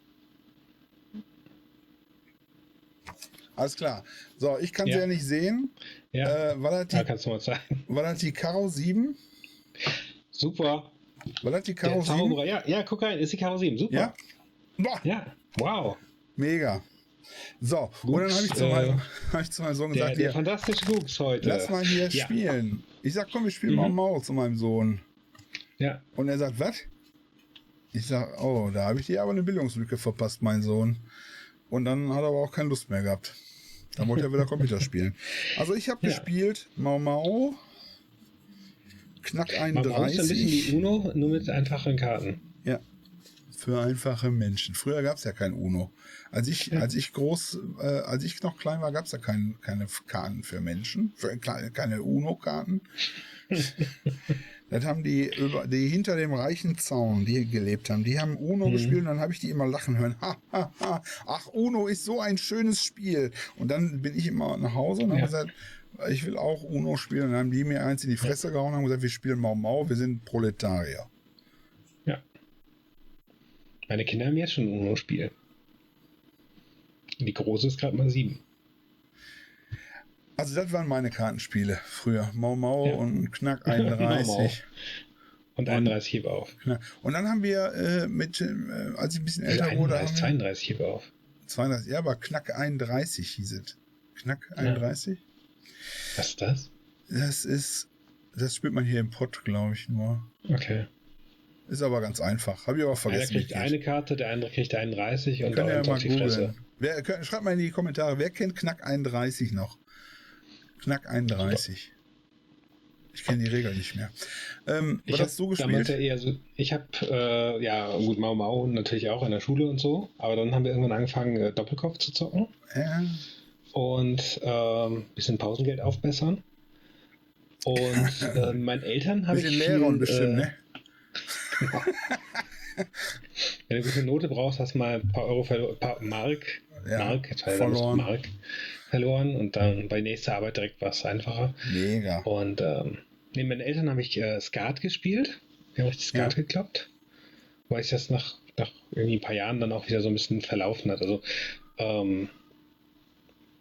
Alles klar. So, ich kann sie Ja. ja nicht sehen. Ja. Äh, war, das da die, kannst du mal zeigen. war das die Karo 7? Super. War das die Der Karo 7? Zauberer. Ja, ja, guck rein, ist die Karo 7. Super. Ja? Boah, Ja. Wow. mega. So, Gut, und dann habe ich, zu äh, meinem- hab ich zu meinem Sohn Der, gesagt, der hier, fantastische Gux heute. lass mal hier Ja. spielen. Ich sag, komm, wir spielen Mhm. mal Maul zu meinem Sohn. Ja. Und er sagt, was? Ich sag, oh, da habe ich dir aber eine Bildungslücke verpasst, mein Sohn. Und dann hat er aber auch keine Lust mehr gehabt. Dann wollte er wieder Computer spielen. Also ich habe Ja. gespielt Mau Mau, Knack Man braucht ein bisschen wie 31. Uno, nur mit einfachen Karten. Ja. Für einfache Menschen. Früher gab es ja kein Uno. Als ich, Ja. als ich groß, äh, als ich noch klein war, gab es ja kein, keine Karten für Menschen, für, keine, Uno-Karten. das haben die über, die hinter dem reichen Zaun, die gelebt haben, die haben Uno Mhm. gespielt und dann habe ich die immer lachen hören. Ha, ha, ha. Ach, Uno ist so ein schönes Spiel. Und dann bin ich immer nach Hause und habe Ja. gesagt, ich will auch Uno spielen. Und dann haben die mir eins in die Fresse gehauen und haben gesagt, wir spielen Mau Mau, wir sind Proletarier. Ja. Meine Kinder haben jetzt schon ein Uno-Spiel. Die große ist gerade mal sieben. Also das waren meine Kartenspiele früher. Mau Mau Ja. und Knack Mau 31. Mau. Und Und- 31 heb auf. Und dann haben wir äh, mit, äh, als ich ein bisschen älter wurde, 31, haben wir 32 heb auf. 32, ja, aber Knack 31 hieß es. Knack 31? Was ist das? Das ist, das spielt man hier im Pott, glaube ich, nur. Okay. Ist aber ganz einfach. Habe ich aber Einer vergessen. kriegt wie es eine. Karte, der andere kriegt 31 und ihr ja mal auf die Fresse. Wer, könnt, schreibt mal in die Kommentare, wer kennt Knack 31 noch? Knack 31. Ich kenne die Regel nicht mehr. Ähm, Ich hast du ja gespielt? eher so, ich habe, äh, ja, gut, Mau Mau natürlich auch in der Schule und so, aber dann haben wir irgendwann angefangen, äh, Doppelkopf zu zocken Ja. Und ähm, bisschen Pausengeld aufbessern. Und äh, meinen Eltern habe ich Bisschen viel, Lehrer bestimmt, äh, ne? Wenn du eine gute Note brauchst, hast du mal ein paar Euro verloren, paar Mark, Ja, Mark, jetzt verloren. Mark verloren und dann bei nächster Arbeit direkt war es einfacher. Mega. Und ähm, neben meinen Eltern habe ich äh, Skat gespielt. Wir haben richtig Skat Ja. geklappt. Weil sich das nach, nach irgendwie ein paar Jahren dann auch wieder so ein bisschen verlaufen hat. Also, ähm,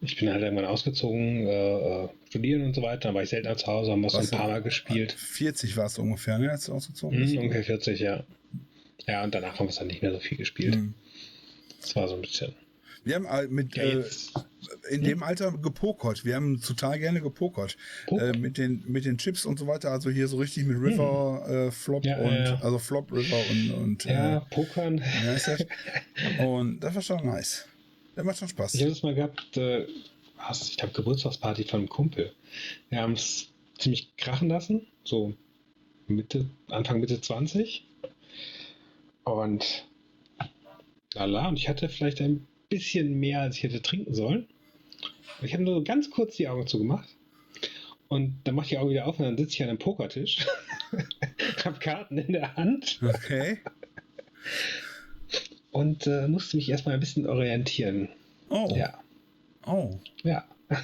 ich bin halt irgendwann ausgezogen, äh, äh, studieren und so weiter. Dann war ich seltener zu Hause, haben wir so ein Was paar? Mal gespielt. 40 war es ungefähr, ne, als du ausgezogen bist? Mhm, ungefähr 40, ja. Ja, und danach haben wir es dann nicht mehr so viel gespielt. Mhm. Das war so ein bisschen. Wir haben äh, mit, Ja, äh, in dem Alter gepokert. Wir haben total gerne gepokert. Poker. Äh, mit, den, mit den Chips und so weiter. Also hier so richtig mit River, äh, Flop Ja, und ja. also Flop, River und, und ja, äh, Pokern. das? Und das war schon nice. Das macht schon Spaß. Ich habe das mal gehabt, äh, ich glaube, Geburtstagsparty von einem Kumpel. Wir haben es ziemlich krachen lassen, so Mitte, Anfang Mitte 20. Und lala, und ich hatte vielleicht ein bisschen mehr, als ich hätte trinken sollen. Ich habe nur ganz kurz die Augen zugemacht. Und dann mache ich die Augen wieder auf und dann sitze ich an einem Pokertisch, habe Karten in der Hand Okay. Und äh, musste mich erstmal ein bisschen orientieren. Oh. Ja, Oh. ja.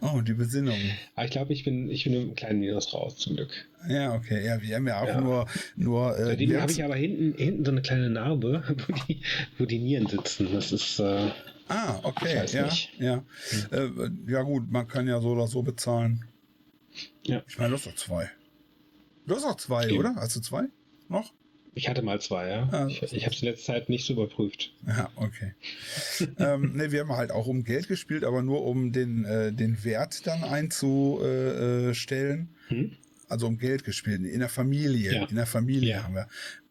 Oh, die Besinnung. Aber ich glaube, ich bin, ich bin mit einem kleinen Minus raus, zum Glück. Ja, okay. Ja, wir haben ja auch Ja. nur, nur äh, Seitdem habe ich aber hinten, hinten so eine kleine Narbe, wo die, wo die Nieren sitzen. Das ist, äh, Ah, okay. Ja, nicht. ja. Äh, ja, gut, man kann ja so oder so bezahlen. Ja. Ich meine, du hast doch zwei. Du hast doch zwei, Eben. oder? Hast du zwei? Noch? Ich hatte mal zwei, ja. Ah, ich ich habe es in letzter Zeit nicht so überprüft. Ja, okay. ähm, ne, wir haben halt auch um Geld gespielt, aber nur um den, äh, den Wert dann einzustellen. Hm? Also um Geld gespielt. In der Familie. Ja. In der Familie Ja. haben wir.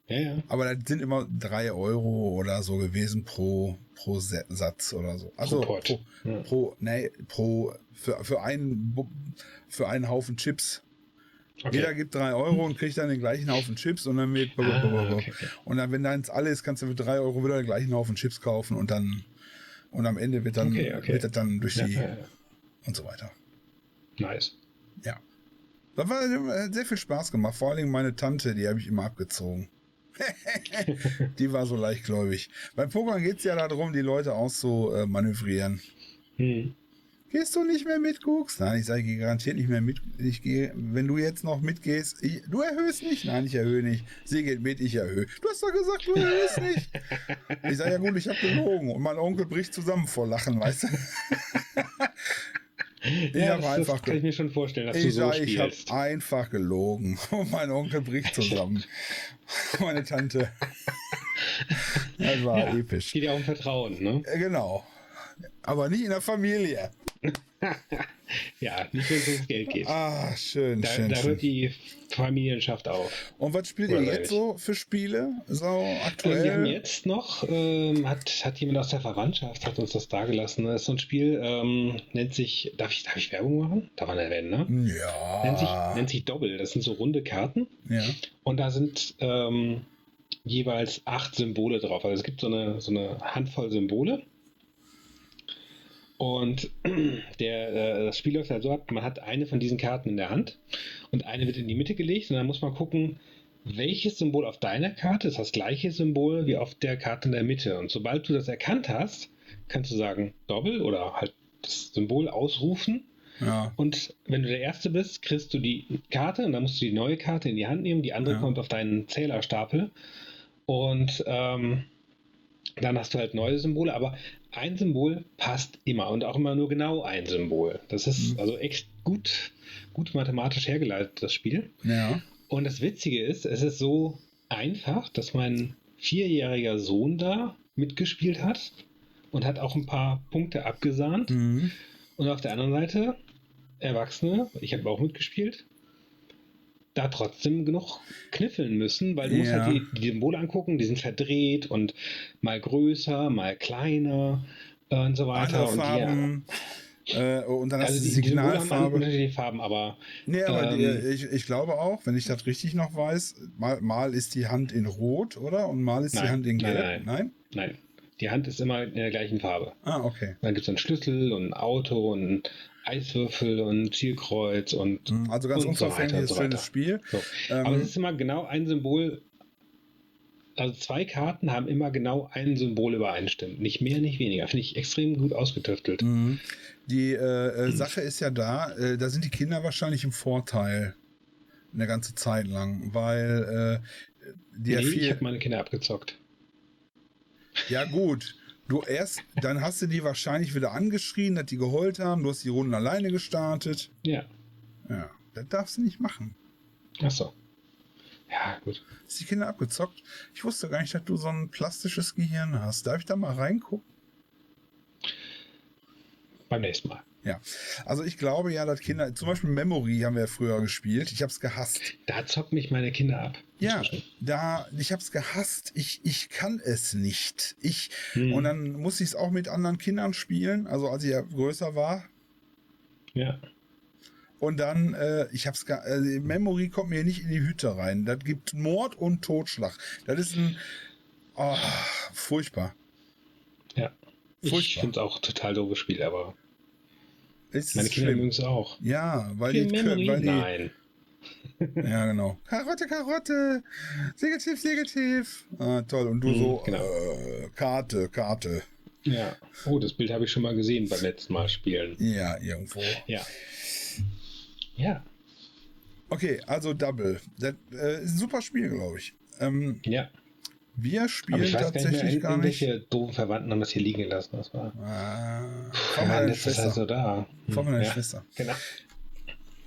Ja, ja. Aber das sind immer drei Euro oder so gewesen pro, pro Satz oder so. Also Pro pro, pro, nee, pro, für, für einen, für einen Haufen Chips. Okay. Jeder gibt drei Euro und kriegt dann den gleichen Haufen Chips und dann wird, Ah, okay, und dann, wenn dann alles ist, kannst du für drei Euro wieder den gleichen Haufen Chips kaufen und dann, und am Ende wird dann, Okay, okay. wird das dann durch die ja, und so weiter. Nice. Ja. Das war hat sehr viel Spaß gemacht. Vor allen Dingen meine Tante, die habe ich immer abgezogen. die war so leichtgläubig. Beim Pokern geht es ja darum, die Leute auszumanövrieren. Manövrieren. Hm. Gehst du nicht mehr mit, Gucks? Nein, ich sage, ich gehe garantiert nicht mehr mit. Ich gehe, wenn du jetzt noch mitgehst, ich, du erhöhst nicht. Nein, ich erhöhe nicht. Sie geht mit, ich erhöhe. Du hast doch gesagt, du erhöhst nicht. Ich sage, ja gut, ich habe gelogen. Und mein Onkel bricht zusammen vor Lachen, weißt du? Ich ja, habe einfach kann ich mir schon vorstellen, dass ich du so sag, ich habe einfach gelogen. Und mein Onkel bricht zusammen. Meine Tante. Das war Ja. episch. Geht ja um Vertrauen, ne? Äh, Genau. Aber nicht in der Familie. Ja, nicht wenn es ums Geld geht. Ah, schön, da schön, da schön. hört die Familienschaft auf. Und was spielt ihr jetzt so für Spiele? So Äh, Wir haben aktuell? jetzt noch, ähm, hat, hat jemand aus der Verwandtschaft, hat uns das dagelassen. Das ist so ein Spiel, ähm, nennt sich, darf ich, darf ich Werbung machen? Darf man erwähnen, ne? Nennt sich, Ja. nennt sich Doppel. Das sind so runde Karten ja. und da sind ähm, jeweils acht Symbole drauf. Also es gibt so eine, so eine Handvoll Symbole. Und der, äh, das Spiel läuft halt so ab, man hat eine von diesen Karten in der Hand und eine wird in die Mitte gelegt und dann muss man gucken, welches Symbol auf deiner Karte ist das gleiche Symbol wie auf der Karte in der Mitte. Und sobald du das erkannt hast, kannst du sagen Doppel oder halt das Symbol ausrufen. Ja. Und wenn du der Erste bist, kriegst du die Karte und dann musst du die neue Karte in die Hand nehmen. Die andere Ja. kommt auf deinen Zählerstapel. Und ähm, dann hast du halt neue Symbole, aber ein Symbol passt immer und auch immer nur genau ein Symbol. Das ist Mhm. also echt gut, gut mathematisch hergeleitet, das Spiel. Ja. Und das Witzige ist, es ist so einfach, dass mein vierjähriger Sohn da mitgespielt hat und hat auch ein paar Punkte abgesahnt. Mhm. Und auf der anderen Seite, Erwachsene, ich habe auch mitgespielt, da trotzdem genug kniffeln müssen, weil du musst Ja. halt die, die Symbole angucken, die sind verdreht und mal größer, mal kleiner äh, und so weiter. Und Farben. Äh, und dann Die, hast also du die, die Signalfarbe. unterschiedliche Farben, aber Nee, aber die, Ähm, ich, ich glaube auch, wenn ich das richtig noch weiß, mal, mal ist die Hand in Rot, oder? Und mal ist die Nein, Hand in nein, Gelb. nein. nein, die Hand ist immer in der gleichen Farbe. Ah, okay. Dann gibt es einen Schlüssel und ein Auto und Eiswürfel und Zielkreuz und Mhm, Also ganz so unverfängliches, und so schönes. Spiel. so. Ähm, Aber es ist immer genau ein Symbol. Also zwei Karten haben immer genau ein Symbol übereinstimmt. Nicht mehr, nicht weniger. Finde ich extrem gut ausgetüftelt. Mhm. Die äh, äh, Sache ist ja da, äh, da sind die Kinder wahrscheinlich im Vorteil. Eine ganze Zeit lang, weil äh, die ja Nee, ich viel. habe meine Kinder abgezockt. Ja, gut. Du erst, dann hast du die wahrscheinlich wieder angeschrien, dass die geheult haben. Du hast die Runden alleine gestartet. Ja. Ja, das darfst du nicht machen. Ach so. Ja, gut. Hast die Kinder abgezockt? Ich wusste gar nicht, dass du so ein plastisches Gehirn hast. Darf ich da mal reingucken? Beim nächsten Mal. Ja. Also ich glaube ja, dass Kinder, zum Beispiel Memory haben wir ja früher gespielt. Ich habe es gehasst. Da zocken mich meine Kinder ab. Ja, da, ich habe es gehasst. Ich, ich kann es nicht. Ich, Hm. und dann musste ich es auch mit anderen Kindern spielen, also als ich ja größer war. Ja. Und dann, äh, ich hab's gar, äh, Memory kommt mir nicht in die Hütte rein. Das gibt Mord und Totschlag. Das ist ein, oh, furchtbar. Ja. Ich Furchtbar. finde es auch total doofes Spiel, aber Es meine ist Kinder mögen es auch. Ja, weil Viel die, Memory? weil die, Nein. ja genau. Karotte, Karotte, Segeltief, Segeltief. Ah, toll. Und du Mhm, so, genau. äh, Karte, Karte. Ja. Oh, das Bild habe ich schon mal gesehen beim letzten Mal spielen. Ja, irgendwo. Ja. Ja. Okay, also Double. Das äh, ist ein super Spiel, glaube ich. Ähm, Ja. Wir spielen ich weiß gar nicht mehr, tatsächlich gar nicht. doofen Verwandten haben das hier liegen gelassen. Das war. Ah, von meiner Schwester. so da. Hm, Von meiner ja. Schwester. Genau.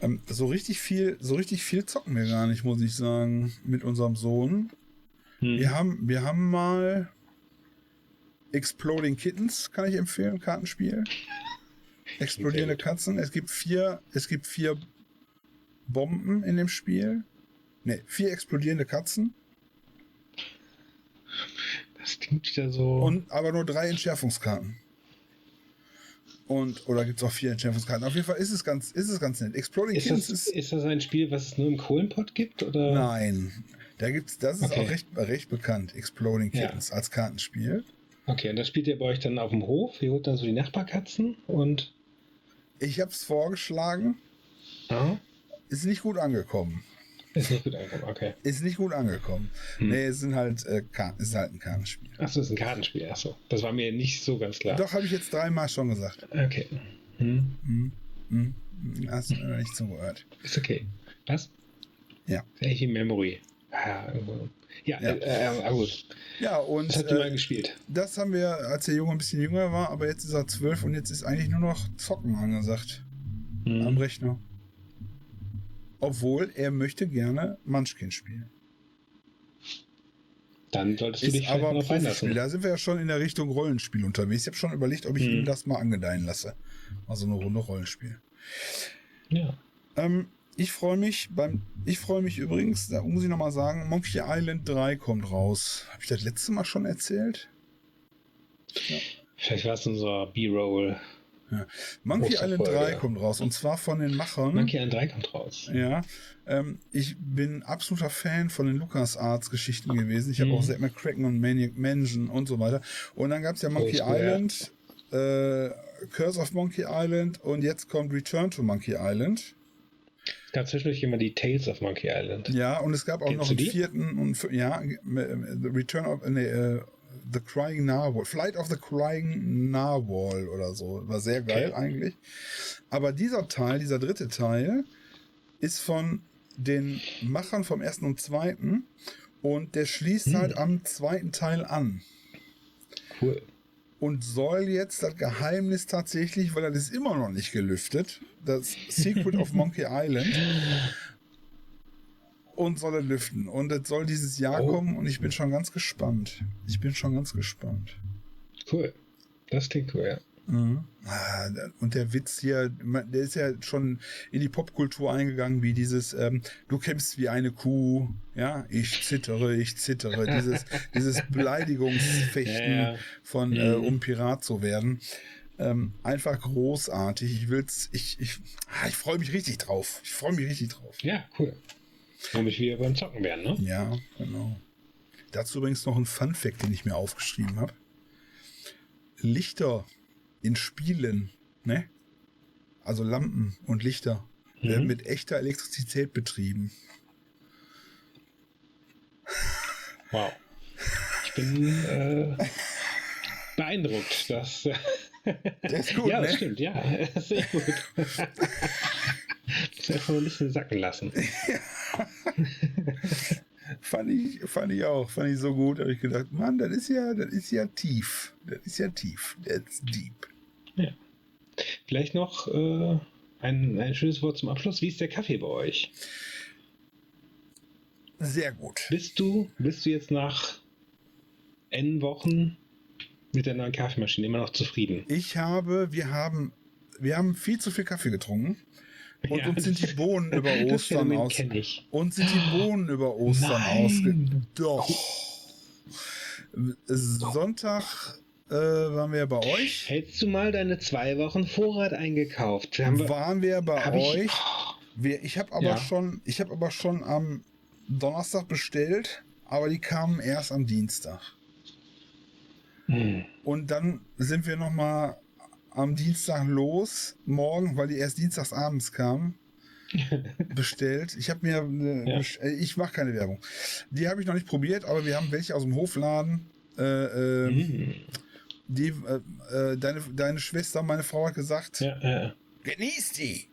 Ähm, so richtig viel, so richtig viel zocken wir gar nicht, muss ich sagen, mit unserem Sohn. Hm. Wir haben, wir haben mal Exploding Kittens, kann ich empfehlen, Kartenspiel. Explodierende. Katzen. Es gibt vier, es gibt vier Bomben in dem Spiel. Ne, vier explodierende Katzen Das klingt wieder so. und aber nur drei Entschärfungskarten. Und, oder gibt es auch vier Entschärfungskarten? Auf jeden Fall ist es ganz, ist es ganz nett. Exploding ist, Kittens das, ist. ist das ein Spiel, was es nur im Kohlenpott gibt? Oder? Nein. Da gibt's, das ist Okay. auch recht, recht bekannt, Exploding Ja. Kittens als Kartenspiel. Okay, und das spielt ihr bei euch dann auf dem Hof. Ihr holt dann so die Nachbarkatzen und. Ich habe es vorgeschlagen, Ja. ist nicht gut angekommen. Ist nicht gut angekommen, okay. Ist nicht gut angekommen. Hm. Nee, es sind halt, äh, es ist halt ein Kartenspiel. Achso, ist ein Kartenspiel. Achso. Das war mir nicht so ganz klar. Doch, habe ich jetzt dreimal schon gesagt. Okay. Hm. Hm, hm, hm, hast du mir nicht zugehört. Ist okay. Was? Ja. In Memory. Ah. Ja, Ja. Äh, äh, gut. Ja, und Das habt ihr mal äh, gespielt. das haben wir, als der Junge ein bisschen jünger war, aber jetzt ist er zwölf und jetzt ist eigentlich nur noch Zocken angesagt am Hm. Rechner. Obwohl er möchte gerne Munchkin spielen. Dann solltest du Ist dich aber mal Profispiel. reinlassen. Da sind wir ja schon in der Richtung Rollenspiel unterwegs. Ich habe schon überlegt, ob ich Hm. ihm das mal angedeihen lasse. Also eine Runde Rollenspiel. Ja. Ähm, ich freue mich beim, ich freue mich übrigens, da muss ich nochmal sagen, Monkey Island 3 kommt raus. Habe ich das letzte Mal schon erzählt? Vielleicht war es unser B-Roll. Monkey Große Island Folge. 3 kommt raus und zwar von den Machern. Monkey Island 3 kommt raus. Ja, ähm, ich bin absoluter Fan von den LucasArts Geschichten gewesen. Ich habe Mhm. auch Zack McCracken und Maniac Mansion und so weiter. Und dann gab es ja Monkey ja. Island, äh, Curse of Monkey Island und jetzt kommt Return to Monkey Island. Es gab zwischendurch immer die Tales of Monkey Island. Ja, und es gab auch Kennst noch einen die? vierten und ja, äh, The Return of nee, äh, The Crying Narwhal, Flight of the Crying Narwhal oder so. War sehr geil Okay. eigentlich. Aber dieser Teil, dieser dritte Teil, ist von den Machern vom ersten und zweiten und der schließt Hm. halt am zweiten Teil an Cool. und soll jetzt das Geheimnis tatsächlich, weil das ist immer noch nicht gelüftet, das Secret of Monkey Island und soll er lüften. Und es soll dieses Jahr Oh. kommen und ich bin schon ganz gespannt. Ich bin schon ganz gespannt. Cool. Das klingt cool, ja. Mhm. Ah, Und der Witz hier, der ist ja schon in die Popkultur eingegangen, wie dieses, ähm, du kämpfst wie eine Kuh, ja, ich zittere, ich zittere, dieses, dieses Beleidigungsfechten Ja, ja. von, äh, Mhm. um Pirat zu werden. Ähm, einfach großartig. Ich will's, ich, ich, ah, ich freue mich richtig drauf. Ich freue mich richtig drauf. Ja, cool. Womit wir beim Zocken werden, ne? Ja, genau. Dazu übrigens noch ein Fun Fact, den ich mir aufgeschrieben habe. Lichter in Spielen, ne? Also Lampen und Lichter werden Mhm. mit echter Elektrizität betrieben. Wow. Ich bin äh, beeindruckt, dass. Der ist gut, ja, das ne? stimmt, ja. Das ist sehr gut. Das einfach ein bisschen sacken lassen. fand, ich, fand ich auch, fand ich so gut. habe ich gedacht, Mann, das ist ja, das ist ja tief. Das ist ja tief. That's deep. Ja. Vielleicht noch äh, ein, ein schönes Wort zum Abschluss. Wie ist der Kaffee bei euch? Sehr gut. Bist du, bist du jetzt nach N Wochen mit der neuen Kaffeemaschine immer noch zufrieden? Ich habe, wir haben, wir haben viel zu viel Kaffee getrunken. Und Ja, uns sind die Bohnen über Ostern aus. Uns sind die Bohnen über Ostern Nein. ausge. Doch. Sonntag äh, waren wir bei euch. Hättest du mal deine zwei Wochen Vorrat eingekauft? Wir, Waren wir bei hab ich, euch. Wir, ich habe aber Ja. schon, ich habe aber schon am Donnerstag bestellt, aber die kamen erst am Dienstag. Hm. Und dann sind wir noch mal am Dienstag los, morgen, weil die erst dienstags abends kamen, bestellt. Ich habe mir, eine, Ja. äh, ich mache keine Werbung. Die habe ich noch nicht probiert, aber wir haben welche aus dem Hofladen. Äh, äh, Hm. die, äh, deine, deine Schwester, meine Frau hat gesagt, ja. genießt die.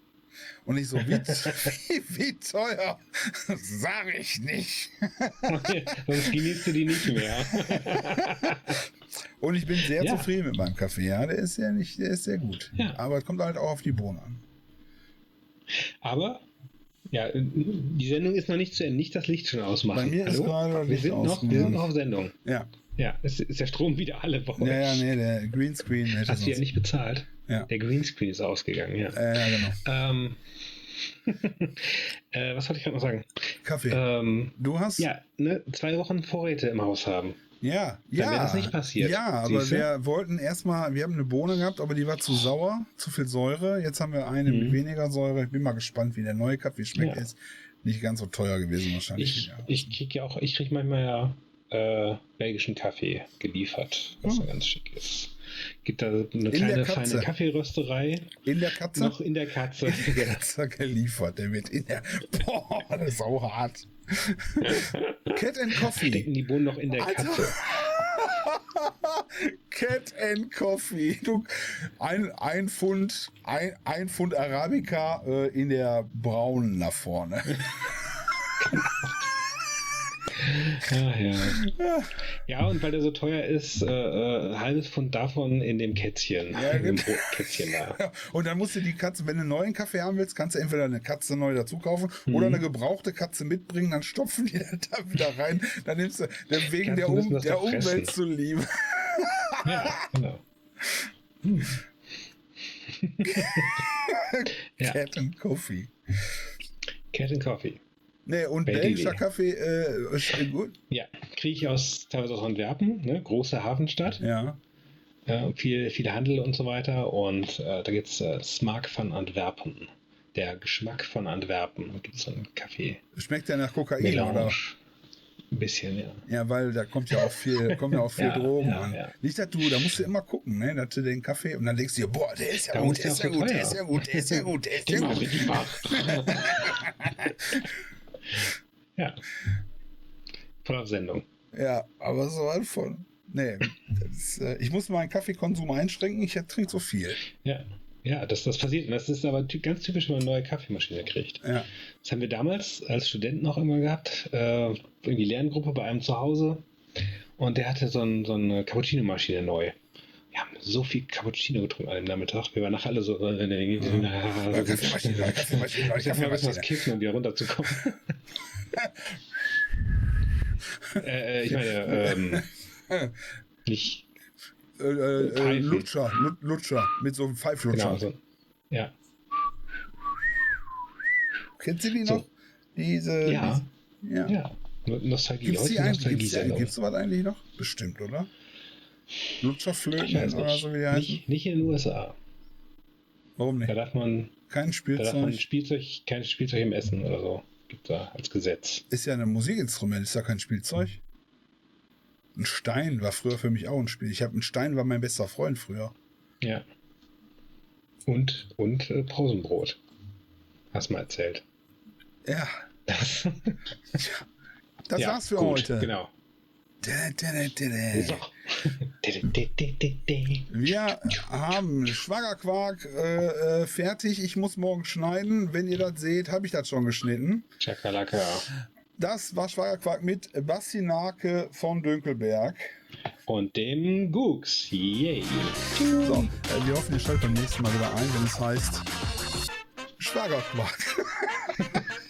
Und ich so, wie, wie, wie teuer? Sag ich nicht. Sonst genießt du die nicht mehr. Und ich bin sehr Ja. zufrieden mit meinem Kaffee. Ja, der ist sehr nicht, der ist sehr gut. Ja. Aber es kommt halt auch auf die Bohnen an. Aber, ja, die Sendung ist noch nicht zu Ende. Nicht das Licht schon ausmachen. Bei mir ist Hallo? gerade das wir Licht sind, noch, wir sind noch auf Sendung. Ja. Ja, es ist der Strom wieder alle bei euch. Ja, ja, nee, der Greenscreen Hast du ja nicht bezahlt. Ja. Der Greenscreen ist ausgegangen, ja. Äh, ja, genau. Ähm, äh, was wollte ich gerade noch sagen? Kaffee. Ähm, du hast. ja, ne, zwei Wochen Vorräte im Haus haben. ja. Dann ja. wäre das nicht passiert. Ja, aber wir wollten erstmal, wir haben eine Bohne gehabt, aber die war zu sauer, zu viel Säure. Jetzt haben wir eine mit Mhm. weniger Säure. Ich bin mal gespannt, wie der neue Kaffee schmeckt. Ja. Ist nicht ganz so teuer gewesen wahrscheinlich. Ich, ja. ich krieg ja auch, ich krieg manchmal ja äh, belgischen Kaffee geliefert, was Hm. ja ganz schick ist. Gibt da eine der kleine feine Kaffeerösterei In der Katze? noch in der Katze. Der Katze geliefert, der wird in der. Boah, das ist auch hart. Cat and Coffee. Stecken die Bohnen noch in der Alter. Katze. Cat and Coffee. Du, ein, ein Pfund, ein, ein Pfund Arabica äh, in der braunen nach vorne. Ah, ja. ja, und weil der so teuer ist, äh, äh, halbes Pfund davon in dem Kätzchen. Ja, in dem genau. Kätzchen da. Und dann musst du die Katze, wenn du einen neuen Kaffee haben willst, kannst du entweder eine Katze neu dazu kaufen oder Mhm. eine gebrauchte Katze mitbringen, dann stopfen die da wieder rein. Dann nimmst du, dann wegen der, um, der. Umwelt zu lieben. Ja, genau. Hm. ja, Cat and Coffee. Cat and Coffee. Nee, und Welche belgischer Idee? Kaffee äh, ist gut. Ja, kriege ich aus teilweise aus Antwerpen, ne? große Hafenstadt. Ja. Ja, viel, viel Handel und so weiter. Und äh, da gibt es äh, Smaak von Antwerpen. Der Geschmack von Antwerpen. Da gibt es so einen Kaffee. Schmeckt der nach Kokain, Melange. oder? Ein bisschen, ja. Ja, weil da kommt ja auch viel, kommt ja auch viel Ja, Drogen ja, an. ja. Nicht, dass du, da musst du immer gucken, ne, dass du den Kaffee und dann denkst du dir, boah, der ist ja Darum gut, der ist ja gut, der ist ja gut, der ist ja gut, der ist ja gut. Ja. Voll auf Sendung. Ja, aber so was von. Nee, ist, äh, ich muss meinen Kaffeekonsum einschränken, ich trinke so viel. Ja. Ja, das, das passiert. Und das ist aber ganz typisch, wenn man eine neue Kaffeemaschine kriegt. Ja. Das haben wir damals als Studenten auch immer gehabt. Äh, irgendwie Lerngruppe bei einem zu Hause. Und der hatte so, ein, so eine Cappuccino-Maschine neu. Wir haben so viel Cappuccino getrunken an dem Nachmittag. Wir waren nachher alle so. Äh, äh, Ja, Kaffeemaschine, Kaffeemaschine, Ich darf mal was Kaffeemaschine. kiffen, um wieder runterzukommen. äh, äh, ich meine, ähm, nicht. Äh, äh, äh. Lutscher, Lut- Lutscher, mit so einem Pfeiflutscher. Genau, so. Ja. Kennst du die So. noch? Diese. Ja. Diese, ja. Ja. Nostalgie. Gibt's die eigentlich? Gibt's, gibt's sowas eigentlich noch? Bestimmt, oder? Lutscherflöten oder nicht. so wie die heißen? nicht. Nicht in den USA. Warum Da nicht? darf man, Kein da darf man Spielzeug. Spielzeug, kein Spielzeug im Essen oder so. Gibt da als Gesetz. Ist ja ein Musikinstrument, ist ja kein Spielzeug. Ein Stein war früher für mich auch ein Spiel. Ich habe ein Stein war mein bester Freund früher. Ja. Und, und äh, Pausenbrot. Hast mal erzählt. Ja, Das, das Ja, war's für gut, heute. Genau. Da, da, da, da, da. So, Wir haben Schwagerquark äh, äh, fertig. Ich muss morgen schneiden. Wenn ihr das seht, habe ich das schon geschnitten. Chakalaka. Das war Schwagerquark mit Bassinake von Dönkelberg. Und dem Gux. Yay. So, äh, wir hoffen, ihr schaltet beim nächsten Mal wieder ein, wenn es heißt Schwagerquark.